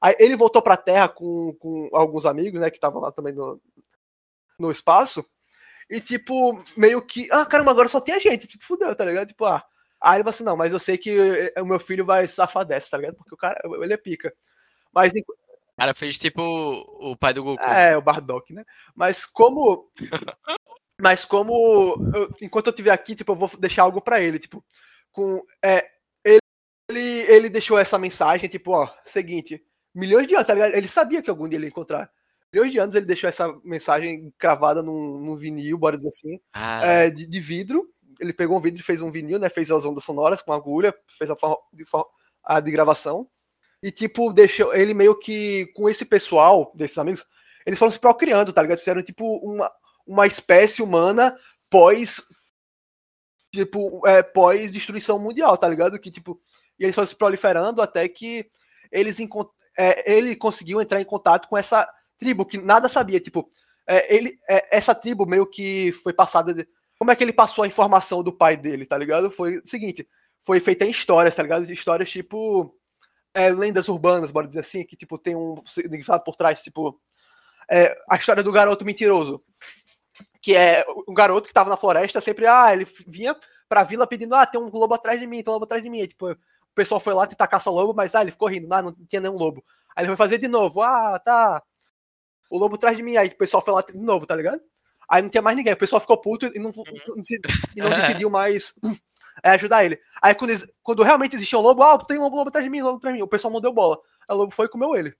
Aí ele voltou pra Terra com, com alguns amigos, né, que estavam lá também no, no espaço, e tipo, meio que, ah, caramba, agora só tem a gente, tipo, fudeu, tá ligado? Tipo, ah. Aí ele falou assim, não, mas eu sei que o meu filho vai safar dessa, tá ligado? Porque o cara, ele é pica. Mas O cara fez tipo o pai do Goku. é, o Bardock, né? Mas como. Mas como. eu- enquanto eu estiver aqui, tipo, eu vou deixar algo pra ele, tipo. Com. É, ele, ele deixou essa mensagem, tipo, ó, seguinte. Milhões de anos, tá ligado? Ele sabia que algum dia ele ia encontrar. Milhões de anos ele deixou essa mensagem cravada num, num vinil, bora dizer assim, Ah, é, de, de vidro. Ele pegou um vidro e fez um vinil, né? Fez as ondas sonoras com agulha, fez a, forma, de, a de gravação. E, tipo, deixou ele meio que com esse pessoal, desses amigos, eles foram se procriando, tá ligado? Fizeram, tipo, uma, uma espécie humana pós. Tipo, é, pós-destruição mundial, tá ligado? Que, tipo, e eles foram se proliferando até que eles é, ele conseguiu entrar em contato com essa tribo que nada sabia. Tipo, é, ele, é, essa tribo meio que foi passada. De, como é que ele passou a informação do pai dele, tá ligado? Foi o seguinte: foi feita em histórias, tá ligado? Histórias tipo. é, lendas urbanas, bora dizer assim, que tipo tem um significado por trás, tipo. é, a história do garoto mentiroso. Que é um garoto que tava na floresta, sempre, ah, ele vinha pra vila pedindo, ah, tem um lobo atrás de mim, tem um lobo atrás de mim. Aí, tipo, o pessoal foi lá tentar caçar o lobo, mas ah, ele ficou rindo, ah, não tinha nenhum lobo. Aí ele foi fazer de novo, ah, tá. O lobo atrás de mim, aí o pessoal foi lá de novo, tá ligado? Aí não tinha mais ninguém, o pessoal ficou puto e não, deci- e não decidiu mais é, ajudar ele. Aí quando, eles- quando realmente existia um lobo, ah, tem um lobo, lobo atrás de mim, lobo atrás de mim, o pessoal não deu bola. Aí o lobo foi e comeu ele.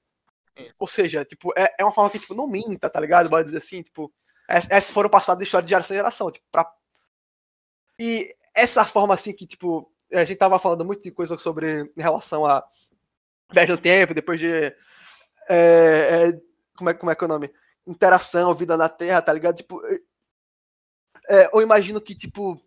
Ou seja, tipo, é, é uma forma que, tipo, não minta, tá ligado? Bora dizer assim, tipo, ess- essas foram passadas da história de geração em geração, tipo, pra... E essa forma, assim, que, tipo, a gente tava falando muito de coisa sobre, em relação a viagem no tempo, depois de, é, é, como, é, como é que é o nome? Interação, vida na Terra, tá ligado? Tipo, é, eu imagino que, tipo,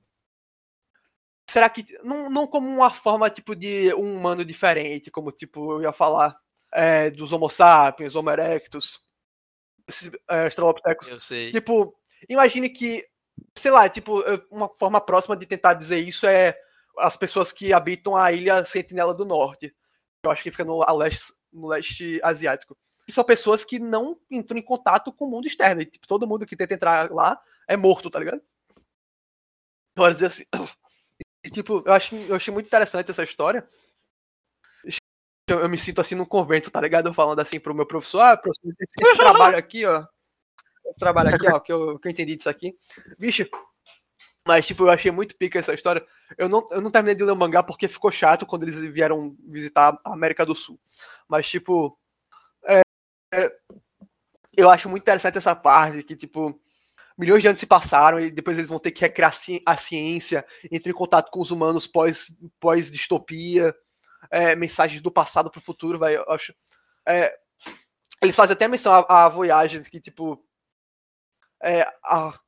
será que, não, não como uma forma, tipo, de um humano diferente, como, tipo, eu ia falar é, dos Homo sapiens, Homo erectus, esses, é, Australopithecus, eu sei. Tipo, imagine que, sei lá, tipo, uma forma próxima de tentar dizer isso é as pessoas que habitam a ilha Sentinela do Norte. Eu acho que fica no, leste, no leste asiático. E são pessoas que não entram em contato com o mundo externo. E, tipo, todo mundo que tenta entrar lá é morto, tá ligado? Pode dizer assim. E, tipo, eu, acho, eu achei muito interessante essa história. Eu, eu me sinto assim num convento, tá ligado? Falando assim pro meu professor, ah, professor, esse, esse trabalho aqui, ó. Esse trabalho aqui, ó, que eu, que eu entendi disso aqui. Bicho, mas, tipo, eu achei muito pica essa história. Eu não, eu não terminei de ler o mangá porque ficou chato quando eles vieram visitar a América do Sul. Mas, tipo, é, é, eu acho muito interessante essa parte que, tipo, milhões de anos se passaram e depois eles vão ter que recriar a ciência, entrar em contato com os humanos pós- pós-distopia, é, mensagens do passado pro futuro, vai, eu acho. É, eles fazem até menção à, à Voyage, que, tipo, é, a,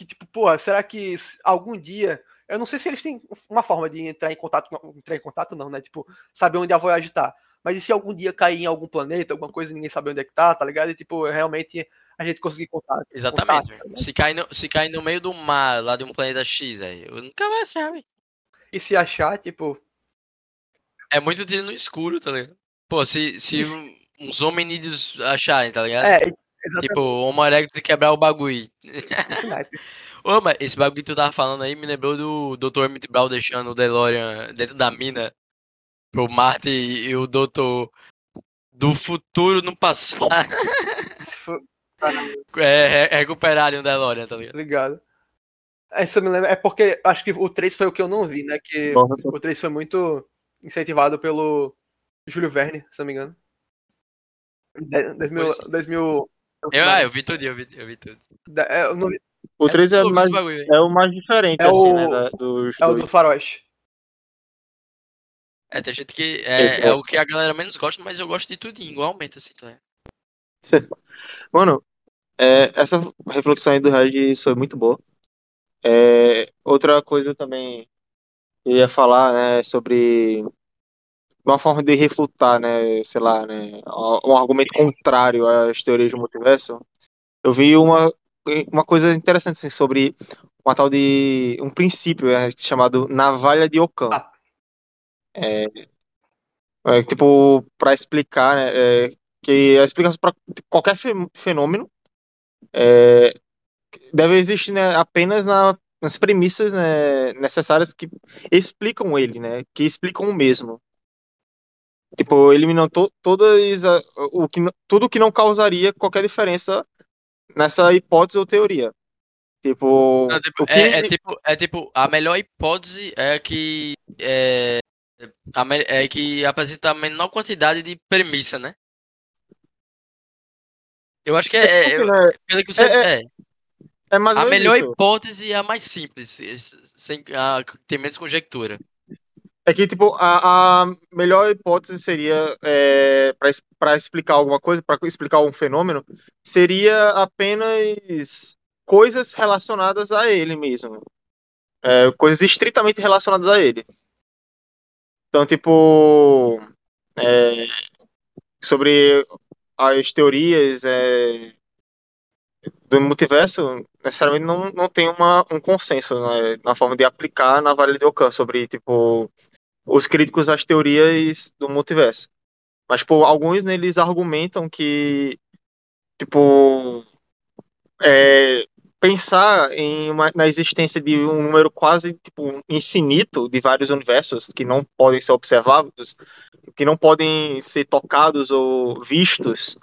que, tipo, pô, será que algum dia. Eu não sei se eles têm uma forma de entrar em contato. Entrar em contato, não, né? Tipo, saber onde a Voyage tá. Mas e se algum dia cair em algum planeta, alguma coisa e ninguém sabe onde é que tá, tá ligado? E, tipo, realmente a gente conseguir contato. Exatamente. contato, tá se, cair no, se cair no meio do mar, lá de um planeta X, velho, eu nunca vai achar, velho. E se achar, tipo. É muito tiro no escuro, tá ligado? Pô, se, se Isso. uns hominídeos acharem, tá ligado? É, exatamente. Tipo, o Homo erectus e quebrar o bagulho. Ô, mas esse bagulho que tu tava falando aí me lembrou do Dr. Emmett Brown deixando o DeLorean dentro da mina pro Marty e o Doutor do futuro no passado é, re- recuperarem o DeLorean, tá ligado? Ligado. É, Isso me lembra. É porque acho que o 3 foi o que eu não vi, né? Que o 3 foi muito incentivado pelo Júlio Verne, se não me engano. De- 2000. Foi sim. 2000 Eu, ah, eu vi tudo, eu vi, eu vi tudo. Da- é, eu não O 3 é, louco mais, bagulho, é o mais diferente, É assim, o- né? da- dos é o do Faroeste. É, tem gente que é, é o que a galera menos gosta, mas eu gosto de tudo igualmente, assim, tá? Mano, é, essa reflexão aí do Regis foi muito boa. É, outra coisa também que eu ia falar, né, sobre uma forma de refutar, né, sei lá, né, um argumento contrário às teorias do multiverso. Eu vi uma, uma coisa interessante assim, sobre uma tal de um princípio é, chamado navalha de Ockham. Ah. É, é, tipo, para explicar, né, é, que a explicação para qualquer fe- fenômeno é, deve existir né, apenas na- nas premissas né, necessárias que explicam ele, né, que explicam o mesmo. Tipo, eliminando to- todas a- o que tudo que não causaria qualquer diferença nessa hipótese ou teoria. Tipo, Não, tipo, que é, é tipo, é tipo, a melhor hipótese é que é, é que apresenta a menor quantidade de premissa, né? Eu acho que é, é- né, pelo que você É, é, é ou a melhor isso. hipótese é a mais simples, sem a, tem menos conjectura. É que, tipo, a, a melhor hipótese seria, é, para explicar alguma coisa, para explicar um fenômeno, seria apenas coisas relacionadas a ele mesmo. É, coisas estritamente relacionadas a ele. Então, tipo, é, sobre as teorias é, do multiverso, necessariamente não, não tem uma, um consenso né, na forma de aplicar na Vale de Ockham sobre, tipo, os críticos às teorias do multiverso. Mas, tipo, alguns neles argumentam que, tipo, é, pensar em uma, na existência de um número quase, tipo, infinito de vários universos que não podem ser observados, que não podem ser tocados ou vistos,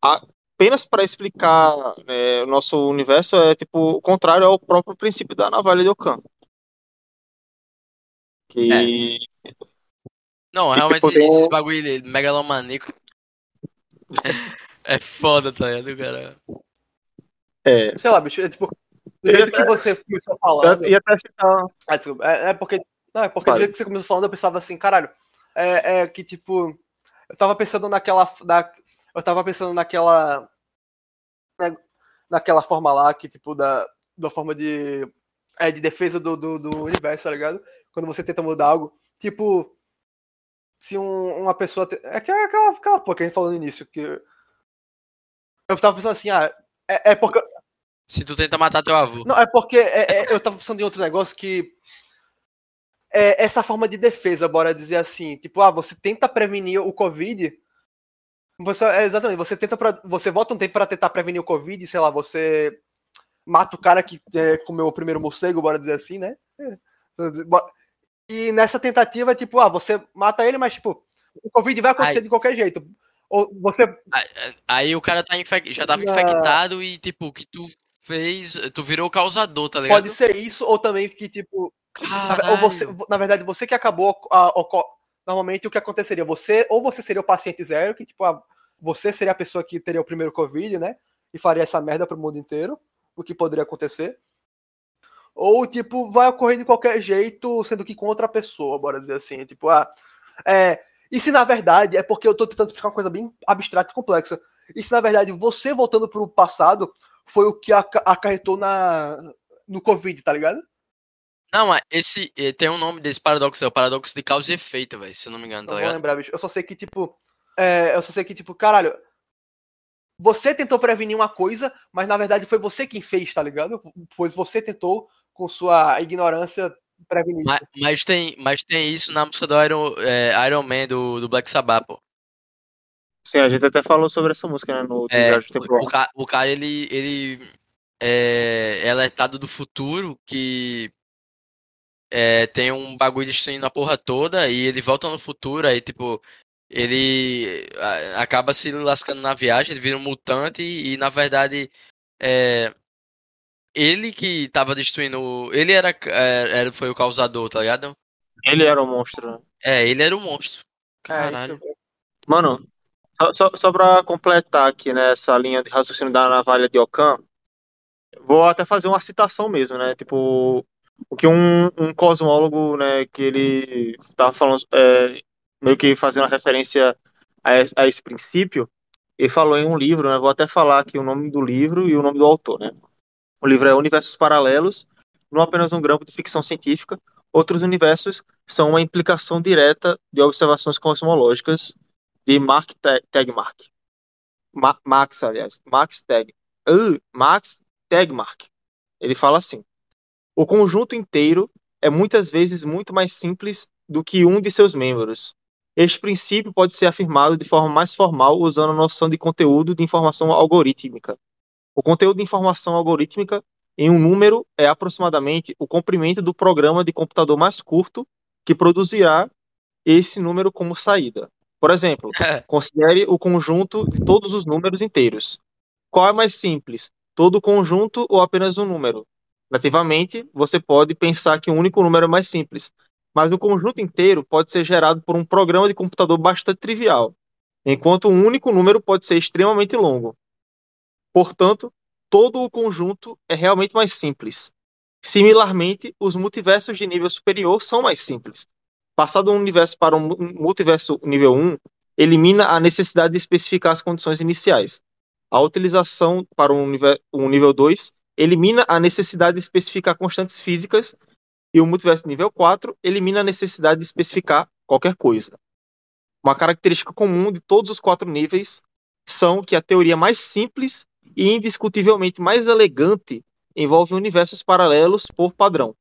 apenas para explicar né, o nosso universo é, tipo, o contrário ao próprio princípio da navalha de Ockham. Que Não, E, realmente tipo, esses um- bagulho de megalomaníaco é foda, tá ligado, cara? é, Sei lá, bicho, é tipo. Do jeito que você começou falando. eu ia até citar Ah, desculpa. É, é porque. Não, é porque Fale. do jeito que você começou falando, eu pensava assim, caralho. É, é que, tipo. Eu tava pensando naquela. Na, eu tava pensando naquela. na- naquela forma lá, que, tipo, da, da forma de. É, de defesa do, do, do universo, tá ligado? Quando você tenta mudar algo. Tipo. Se um- uma pessoa. te- É aquela, aquela, aquela porra que a gente falou no início, que. Eu tava pensando assim, ah. É, é porque. Se tu tenta matar teu avô. Não, é porque é- é, eu tava pensando em outro negócio que. É essa forma de defesa, bora dizer assim. Tipo, ah, você tenta prevenir o Covid. Você, é, exatamente, você tenta. Pra, você volta um tempo pra tentar prevenir o Covid, sei lá, você mata o cara que é, comeu o primeiro morcego, bora dizer assim, né? E nessa tentativa, tipo, ah, você mata ele, mas, tipo, o Covid vai acontecer Ai. de qualquer jeito. Ou você. Aí, aí o cara tá infec... já tava infectado e, tipo, o que tu fez, tu virou o causador, tá ligado? Pode ser isso, ou também que, tipo, Caralho. ou você, na verdade, você que acabou. a- oco- normalmente o que aconteceria? Você, ou você seria o paciente zero, que tipo, ah, você seria a pessoa que teria o primeiro Covid, né? E faria essa merda pro mundo inteiro, o que poderia acontecer. Ou, tipo, vai ocorrer de qualquer jeito, sendo que com outra pessoa, bora dizer assim. Tipo, ah. É, e se na verdade, é porque eu tô tentando explicar uma coisa bem abstrata e complexa. E se na verdade você voltando pro passado foi o que aca- acarretou na, no Covid, tá ligado? Não, mas esse eh, tem um nome desse paradoxo, é o paradoxo de causa e efeito, velho, se eu não me engano, tá Não vou ligado? lembrar, bicho. Eu só sei que, tipo. é, eu só sei que, tipo, caralho. Você tentou prevenir uma coisa, mas na verdade foi você quem fez, tá ligado? Pois você tentou, com sua ignorância, prevenir. Mas, mas tem, mas tem isso na música do Iron, eh, Iron Man do, do Black Sabbath, pô. Sim, a gente até falou sobre essa música, né, no É, Temporal. o, ca- o cara, ele, ele é, é alertado do futuro que é, tem um bagulho destruindo a porra toda e ele volta no futuro, aí, tipo, ele a- acaba se lascando na viagem, ele vira um mutante e, na verdade, é, ele que tava destruindo. o- Ele era, é, era, foi o causador, tá ligado? Ele era o monstro, né? É, ele era o monstro. É, Caralho. isso- Mano, só, só, pra completar aqui nessa linha de raciocínio da navalha de Ockham, vou até fazer uma citação mesmo, né? Tipo, o que um, um cosmólogo, né, que ele estava falando, é, meio que fazendo uma referência a, esse- a esse princípio, ele falou em um livro, né, vou até falar aqui o nome do livro e o nome do autor, né. O livro é Universos Paralelos, não apenas um grampo de ficção científica, outros universos são uma implicação direta de observações cosmológicas de Mark Te- Tegmark. Ma- Max, aliás, Max Teg, uh, Max Tegmark. Ele fala assim: o conjunto inteiro é muitas vezes muito mais simples do que um de seus membros. Este princípio pode ser afirmado de forma mais formal usando a noção de conteúdo de informação algorítmica. O conteúdo de informação algorítmica em um número é aproximadamente o comprimento do programa de computador mais curto que produzirá esse número como saída. Por exemplo, considere o conjunto de todos os números inteiros. Qual é mais simples? Todo o conjunto ou apenas um número? Nativamente, você pode pensar que um único número é mais simples, mas o conjunto inteiro pode ser gerado por um programa de computador bastante trivial, enquanto um único número pode ser extremamente longo. Portanto, todo o conjunto é realmente mais simples. Similarmente, os multiversos de nível superior são mais simples. Passado um universo para um mu- multiverso nível 1, elimina a necessidade de especificar as condições iniciais. A utilização para um, nive- um nível 2 elimina a necessidade de especificar constantes físicas e o multiverso nível 4 elimina a necessidade de especificar qualquer coisa. Uma característica comum de todos os quatro níveis são que a teoria mais simples e indiscutivelmente mais elegante envolve universos paralelos por padrão.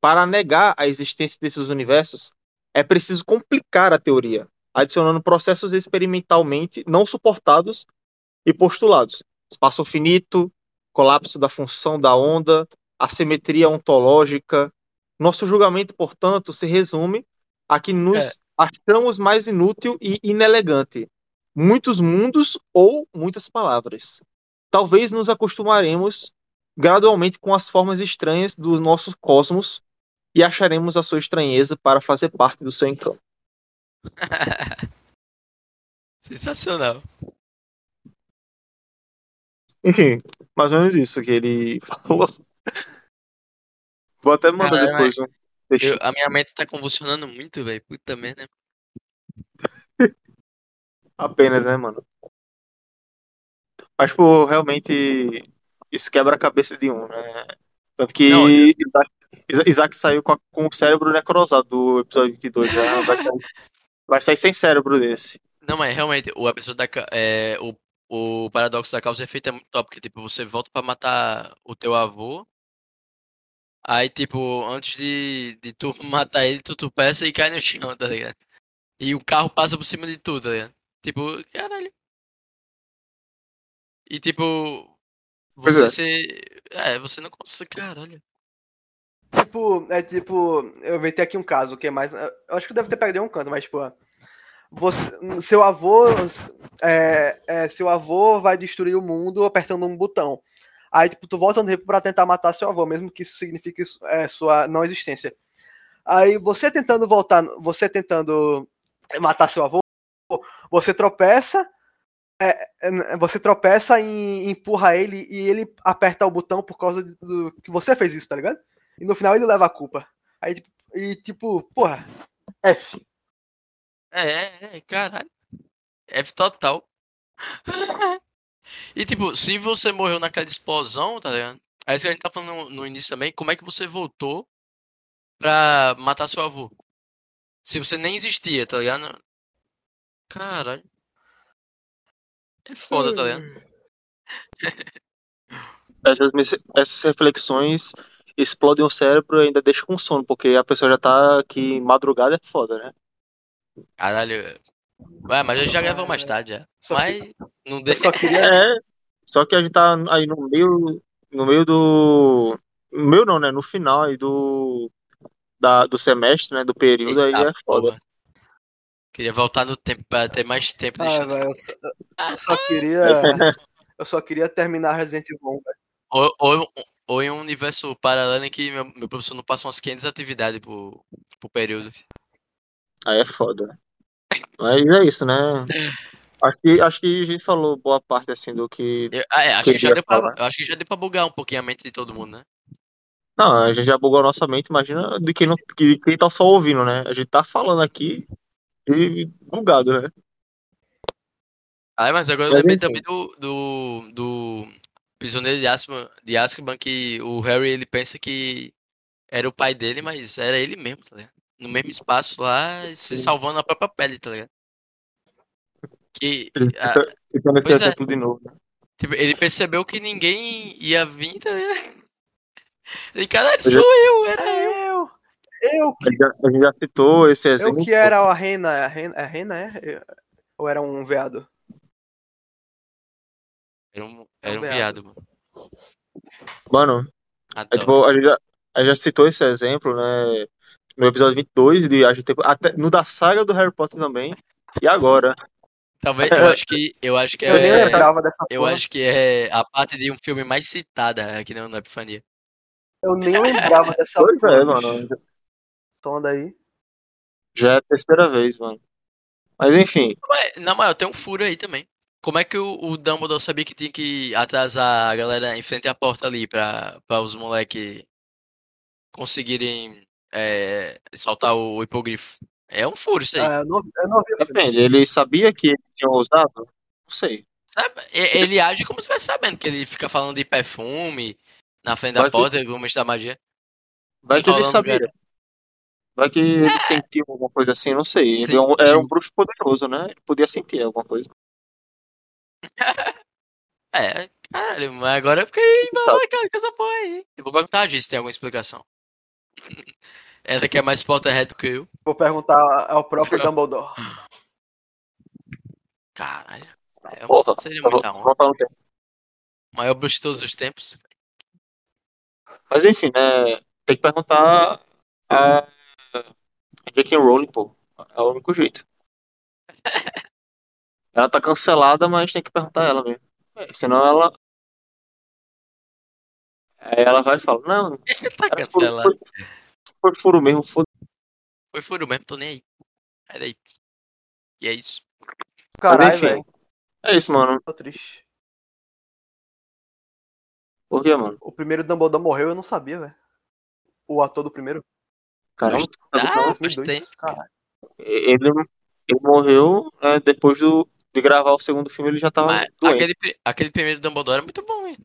Para negar a existência desses universos, é preciso complicar a teoria, adicionando processos experimentalmente não suportados e postulados. Espaço finito, colapso da função da onda, assimetria ontológica. Nosso julgamento, portanto, se resume a que nos achamos mais inútil e inelegante. Muitos mundos ou muitas palavras. Talvez nos acostumaremos gradualmente com as formas estranhas do nosso cosmos e acharemos a sua estranheza para fazer parte do seu encanto. Sensacional. Enfim, mais ou menos isso que ele falou. Vou até mandar Caralho, depois um texto. Eu- a minha mente tá convulsionando muito, velho. Puta merda. Apenas, né, mano? Mas, tipo, realmente isso quebra a cabeça de um, né? Tanto que Não, eu- Isaac, Isa- Isaac saiu com, a- com o cérebro necrosado do episódio 22. Já vai, sair, vai sair sem cérebro desse. Não, mas realmente, o episódio da. É, o, o paradoxo da causa e efeito é muito top, porque, tipo, você volta pra matar o teu avô. Aí, tipo, antes de, de tu matar ele, tu tropeça e cai no chão, tá ligado? E o carro passa por cima de tu, tá ligado? Tipo, caralho. E, tipo, Pois você é. É, você não consegue. Caralho. Tipo, é tipo, eu inventei aqui um caso que é mais. Eu acho que deve ter em um canto, mas, tipo, você, seu avô. É, é, seu avô vai destruir o mundo apertando um botão. Aí, tipo, tu volta no tempo pra tentar matar seu avô, mesmo que isso signifique é, sua não existência. Aí você tentando voltar, você tentando matar seu avô, você tropeça, é, é, você tropeça e empurra ele e ele aperta o botão por causa do que você fez isso, tá ligado? E no final ele leva a culpa. Aí, tipo, e tipo, porra, F. É, é, é, caralho. F total. E tipo, se você morreu naquela explosão, tá ligado? Aí isso que a gente tá falando no, no início também, como é que você voltou pra matar seu avô? Se você nem existia, tá ligado? Caralho. É foda, tá ligado? Essas, essas reflexões explodem o cérebro e ainda deixam com sono, porque a pessoa já tá aqui madrugada é foda, né? Caralho. Ué, mas a gente já gravou mais tarde já. Só Mas não Eu deixa. só queria. É, só que a gente tá aí no meio, no meio do, no meio não, né? No final aí do, da, do semestre, né? Do período aí é foda. porra. Queria voltar no tempo pra ter mais tempo de Ah, eu, só, eu só queria. Eu só queria terminar Resident Evil 1, velho. Ou, ou, ou em um universo paralelo em que meu, meu professor não passa umas 500 atividades pro, pro período. Aí é foda. Mas é isso, né? Acho que, acho que a gente falou boa parte assim do que. Eu, ah, é, acho, que já deu pra, acho que já deu pra bugar um pouquinho a mente de todo mundo, né? Não, a gente já bugou a nossa mente, imagina de quem, não, de quem tá só ouvindo, né? A gente tá falando aqui e bugado, né? Ah, mas agora eu lembrei também do, do, do Prisioneiro de Azkaban, de Azkaban que o Harry ele pensa que era o pai dele, mas era ele mesmo, tá ligado? No mesmo espaço lá, se salvando na própria pele, tá ligado? Que nesse pois é. de novo. né? tipo, ele percebeu que ninguém ia vir, tá ligado? Ele, caralho, sou eu, era eu. Eu, eu, A gente já, a gente já citou esse eu exemplo. que era a rena, a rena, a rena é? Eu- Ou era um veado? Era um, É era um veado. mano. Mano, é, tipo, a, gente já, a gente já citou esse exemplo, né? No episódio 22 de a gente, até no da saga do Harry Potter também. E agora? Talvez, eu acho que, eu acho que Eu nem é, lembrava dessa eu porra. acho que é a parte de um filme mais citada aqui no, no Epifania. Eu nem lembrava dessa Pois porra. é, mano. Toma daí. Já é a terceira vez, mano. Mas enfim, Mas, na maior, tem um furo aí também. Como é que o, o Dumbledore sabia que tinha que atrasar a galera em frente à porta ali pra, pra os moleques conseguirem é, saltar o, o hipogrifo? É um furo isso aí. Ah, eu, não, eu não vi o depende. Ele sabia que ele tinha usado? Não sei. Sabe? Ele age como se estivesse sabendo que ele fica falando de perfume na frente da Vai que- porta, como da magia. Vai que ele sabia. cara. Vai que ele sentiu alguma coisa assim, não sei. Ele é um, era um bruxo poderoso, né? Ele podia sentir alguma coisa. É, caralho, mas agora eu fiquei embalacado com essa porra aí. Eu vou perguntar a se tem alguma explicação. Ela que é mais Potterhead do que eu. Vou perguntar ao próprio Dumbledore. Caralho. É, Porra, seria Vou- muita honra. um. Maior bruxo de todos os tempos. Mas enfim, né? Tem que perguntar a J.K. Rowling, pô. É o único jeito. Ela tá cancelada, mas tem que perguntar ela mesmo. É, senão ela. Aí ela vai e fala, não, tá cancelado. foi, foi furo mesmo, foda Foi furo mesmo, tô nem aí. Sai daí. E é isso. Caralho, enfim. velho. É isso, mano. Tô triste. Por quê, mano? O primeiro Dumbledore morreu, eu não sabia, velho. O ator do primeiro. Ah, não? mas 2002. tem. Caralho. ele, ele morreu é, depois do, de gravar o segundo filme, ele já tava Mas doente. aquele, aquele primeiro Dumbledore é muito bom, hein?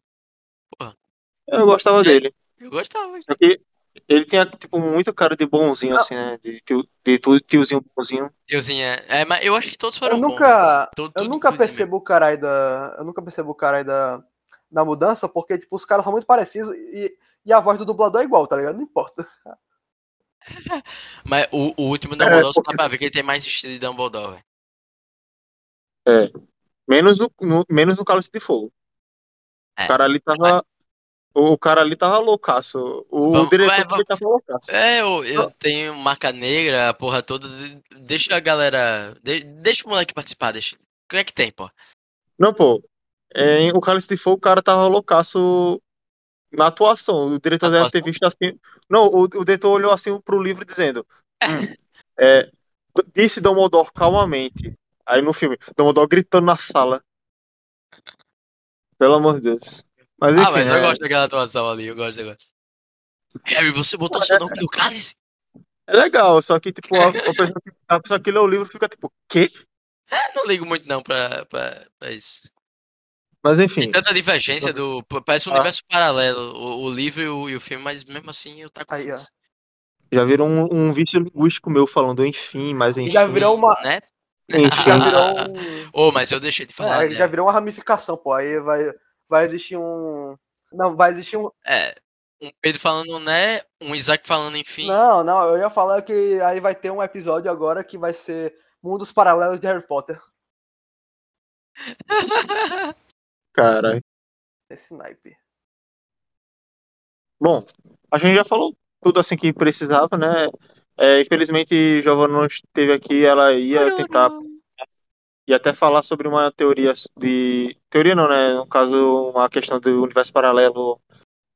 Eu gostava dele. Eu gostava. Só que ele tinha, tipo, muito cara de bonzinho, assim, né? De, tio, de tiozinho bonzinho. Tiozinho, é, é, mas eu acho que todos foram Eu bons. nunca, Tudo- eu tudo- nunca tudo percebo o caralho da. Eu nunca percebo o caralho da, da mudança, porque, tipo, os caras são muito parecidos e, e a voz do dublador é igual, tá ligado? Não importa. Mas o, o último Dumbledore, só porque- dá pra ver que ele tem mais estilo de Dumbledore, velho. Menos no, no- menos no Cálice de Fogo. É. O cara ali tava. O cara ali tava loucaço. O Vamos- diretor vai, também tava loucaço. É, eu, eu tenho marca negra, a porra toda. de- Deixa a galera. de- deixa o moleque participar, deixa. O que é que tem, pô? Não, pô. Em o Cálice de Fogo, o cara tava loucaço na atuação. O diretor Na deve ter atuação? visto assim. Não, o, o diretor olhou assim pro livro dizendo. "Hum, é, disse Dumbledore calmamente. Aí no filme, Dumbledore gritando na sala. Pelo amor de Deus. Mas enfim, ah, mas eu é, gosto daquela atuação ali, eu gosto, eu gosto. Harry, você botou seu nome no cálice? é legal, só que tipo, a, a pessoa, que- a pessoa que lê o livro fica tipo, quê? É, não ligo muito não pra, pra, pra isso. Mas enfim, Tem tanta divergência do. Parece um Ah. universo paralelo, o, o livro e o, e o filme, mas mesmo assim eu tá confuso. já virou um, um vício linguístico meu falando enfim, mas enfim. Já virou uma. Né? Enfim. Já virou um. Ô, mas eu deixei de falar. É, né? já virou uma ramificação, pô. Aí vai, vai existir um. Não, vai existir um. É, um Pedro falando né, um Isaac falando enfim. Não, não, eu ia falar que aí vai ter um episódio agora que vai ser Mundos Paralelos de Harry Potter. Cara, Esse naipe. bom, a gente já falou tudo assim que precisava, né? É, infelizmente, Giovanna não esteve aqui, ela ia tentar e até falar sobre uma teoria de teoria não, né? No caso, uma questão do universo paralelo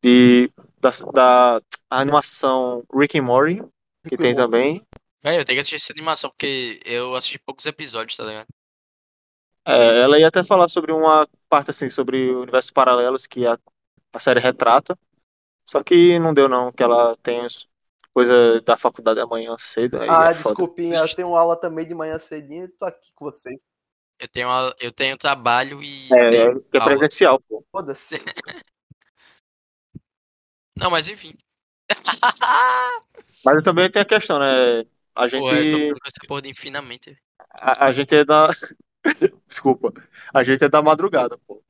de da, da animação Rick and Morty, que tem também. Véi, eu tenho que assistir essa animação, porque eu assisti poucos episódios, tá ligado? É, ela ia até falar sobre uma parte assim sobre universos paralelos que a, a série retrata. Só que não deu não, que ela tem coisa da faculdade amanhã cedo. Aí Ah, é foda. desculpinha, eu tenho aula também de manhã cedinho e tô aqui com vocês. Eu tenho, eu tenho trabalho e. É, tenho é presencial, pô. Foda-se. Não, mas enfim. Mas também tem a questão, né? A gente, Pô, eu tô ficando com essa porra de infinamente. a, a gente é da. Desculpa. A gente é da madrugada, pô.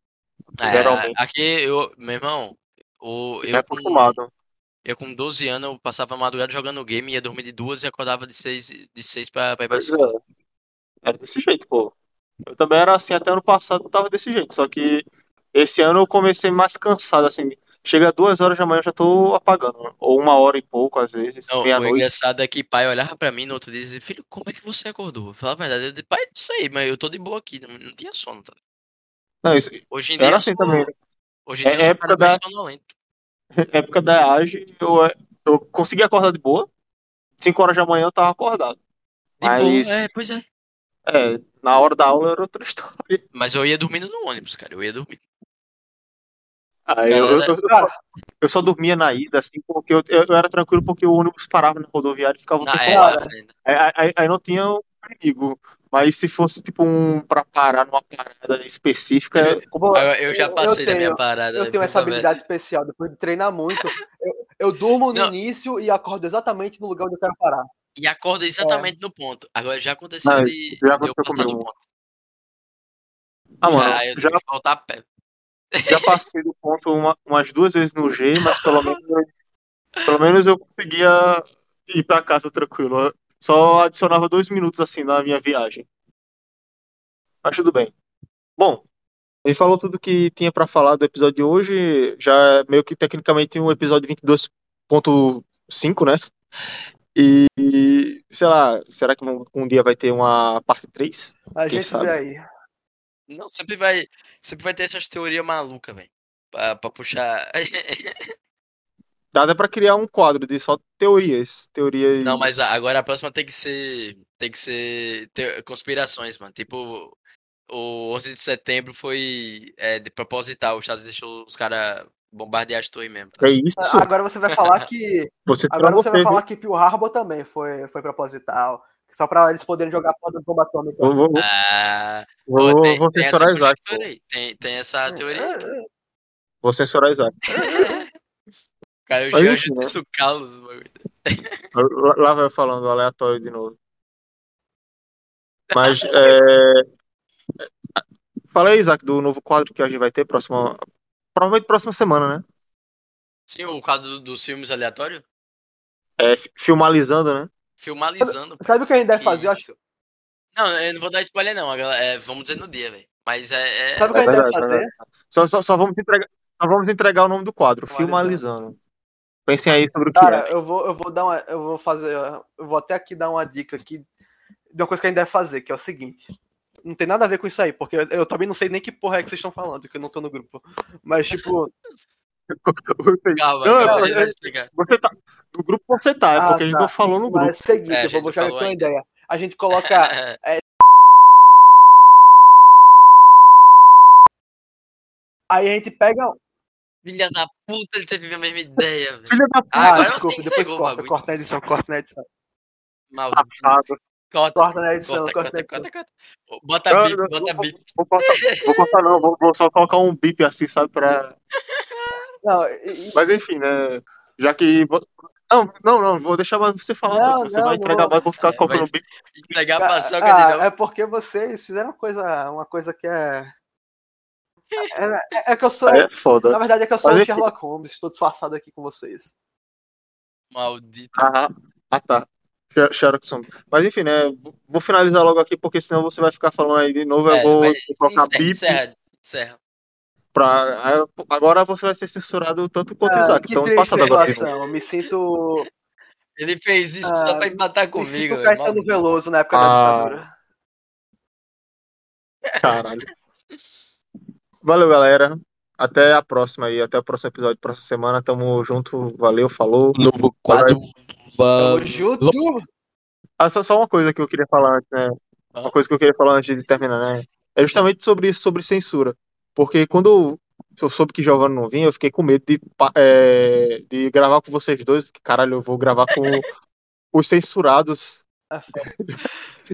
É, Geralmente. aqui eu, meu irmão, o, É eu, com, acostumado. eu com 12 anos eu passava a madrugada jogando game, ia dormir de duas e acordava de seis, de seis pra, pra ir pra escola. é. Era desse jeito, pô. Eu também era assim até ano passado, tava desse jeito. Só que esse ano eu comecei mais cansado, assim. Chega duas horas da manhã eu já tô apagando. Ou uma hora e pouco, às vezes, Não, o engraçado é que pai olhava pra mim no outro dia e dizia, filho, como é que você acordou? Eu falava a verdade, eu disse, pai, não sei, mas eu tô de boa aqui, não, não tinha sono. Tá? Não, isso, Hoje em dia era assim sou, também. hoje em dia É eu sou o época da-. Época da EAGE, eu, eu consegui acordar de boa. Cinco horas da manhã eu tava acordado. De Mas- boa, é, pois é. É, na hora da aula era outra história. Mas eu ia dormindo no ônibus, cara, eu ia dormindo. Aí eu, eu, eu, Cara, eu só dormia na ida, assim, porque eu, eu, eu era tranquilo porque o ônibus parava na rodoviária e ficava o Na, tempo é, Cara. frente. Aí, aí, aí não tinha um perigo. Mas se fosse tipo um pra parar numa parada específica, é Pô, Eu, eu já passei eu da minha tenho- parada. Eu tenho essa habilidade especial. Depois de treinar muito, eu, eu durmo no Não. início e acordo exatamente no lugar onde eu quero parar. E acorda exatamente no ponto. Agora já aconteceu Não, de, já de eu aconteceu passar do comigo. ponto. ah, mano, já, eu já, tenho que voltar a pé. Já passei do ponto uma- umas duas vezes no G, mas pelo menos, pelo menos eu conseguia ir pra casa tranquilo. Só adicionava dois minutos assim na minha viagem. Mas tudo bem. Bom, ele falou tudo que tinha pra falar do episódio de hoje. Já é meio que tecnicamente um episódio 22.5, né? E, sei lá, será que um, um dia vai ter uma parte 3? A Quem gente sabe? vê aí. Não, sempre vai, sempre vai ter essas teorias malucas, velho. Pra, pra puxar. Dá até pra criar um quadro de só teorias. Teorias. Não, mas agora a próxima tem que ser. Tem que ser. te- conspirações, mano. Tipo, o 11 de setembro foi é, de proposital. Os Estados deixou os caras bombardear as torres mesmo. tá? É isso. Agora você vai falar que. Você Agora você vai falar que Pearl Harbor também foi, foi proposital. Só pra eles poderem jogar a porra da bomba atômica. Vou, vou, Ah, vou, tem, vou tem censurar Isaac. conjectura aí. Tem, tem essa teoria. Vou censurar Isaac. Cara, né? o Carlos. no bagulho. Lá, lá vai falando aleatório de novo. Mas, é... Fala aí, Isaac, do novo quadro que a gente vai ter próxima... Provavelmente próxima semana, né? Sim, o quadro do- dos filmes aleatórios? É, fi- filmalizando, né? Filmalizando. Sabe o que a gente deve fazer? Eu acho-. Não, eu não vou dar spoiler, não. é, vamos dizer no dia, velho. Mas é. é- Sabe o que a É gente deve verdade, fazer? Só, só, só, vamos entregar, só vamos entregar o nome do quadro, Filmalizando. Pensem aí sobre o que Cara, é. eu vou, eu vou dar uma. Eu vou fazer. Eu vou até aqui dar uma dica aqui de uma coisa que a gente deve fazer, que é o seguinte. Não tem nada a ver com isso aí, porque eu, eu também não sei nem que porra é que vocês estão falando, que eu não tô no grupo. Mas, tipo, Calma, Não, é- é- explicar. Você tá... No grupo você tá, é Ah, porque a gente tá. não falou no grupo. mas é o seguinte, É, a eu gente vou falou aqui uma ideia. A gente coloca. Aí a gente pega. Filha da puta, ele teve a mesma ideia, velho. Filha da puta, Ah, agora desculpa, depois o corta, bagulho. corta na edição, corta na edição. Maldito. Corta, Corta na edição, corta, corta na corta, edição. corta, corta. Bota Não, bip, bota vou- bip. Vou cortar, vou cortar não, vou, vou só colocar um bip assim, sabe, pra... Não, e- Mas enfim, né, já que... Não, não, não, vou deixar mais você falar, Não, você não, vai entregar vou. mais, eu vou ficar É, colocando bip. Entregar a paçoca ah, de é porque vocês fizeram uma coisa, uma coisa que é. É, é- é que eu sou. É foda. Na verdade é que eu sou o. Sherlock Holmes, estou disfarçado aqui com vocês. Maldito. Ah, ah, tá. Sher- Sherlock Holmes. Mas enfim, né, vou finalizar logo aqui, porque senão você vai ficar falando aí de novo, eu É, vou vai- colocar bip encerra, encerra. Pra... Agora você vai ser censurado tanto quanto o Ah, Isaac, que então empatado agora. Eu me sinto, Ele fez isso Ah, só pra empatar me comigo, sinto velho. Caetano. Veloso na época Ah. da ditadura. Caralho. Valeu, galera. Até a próxima aí, até o próximo episódio, próxima semana. Tamo junto. Valeu, falou. Novo quadro. Tamo junto. Ah, só, só uma coisa que eu queria falar antes, né? Uma Ah. coisa que eu queria falar antes de terminar, né? É justamente sobre isso, sobre censura. Porque quando eu soube que Giovanni não vinha, eu fiquei com medo de, é, de gravar com vocês dois. porque, Caralho, eu vou gravar com os censurados. Foda.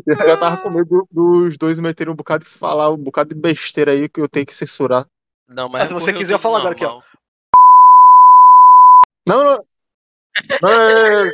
Eu já tava com medo dos dois meterem um bocado de falar, um bocado de besteira aí que eu tenho que censurar. Não, mas Ah, se é você por quiser, falo agora aqui, ó. normal. Não, não. Não, é, é, é.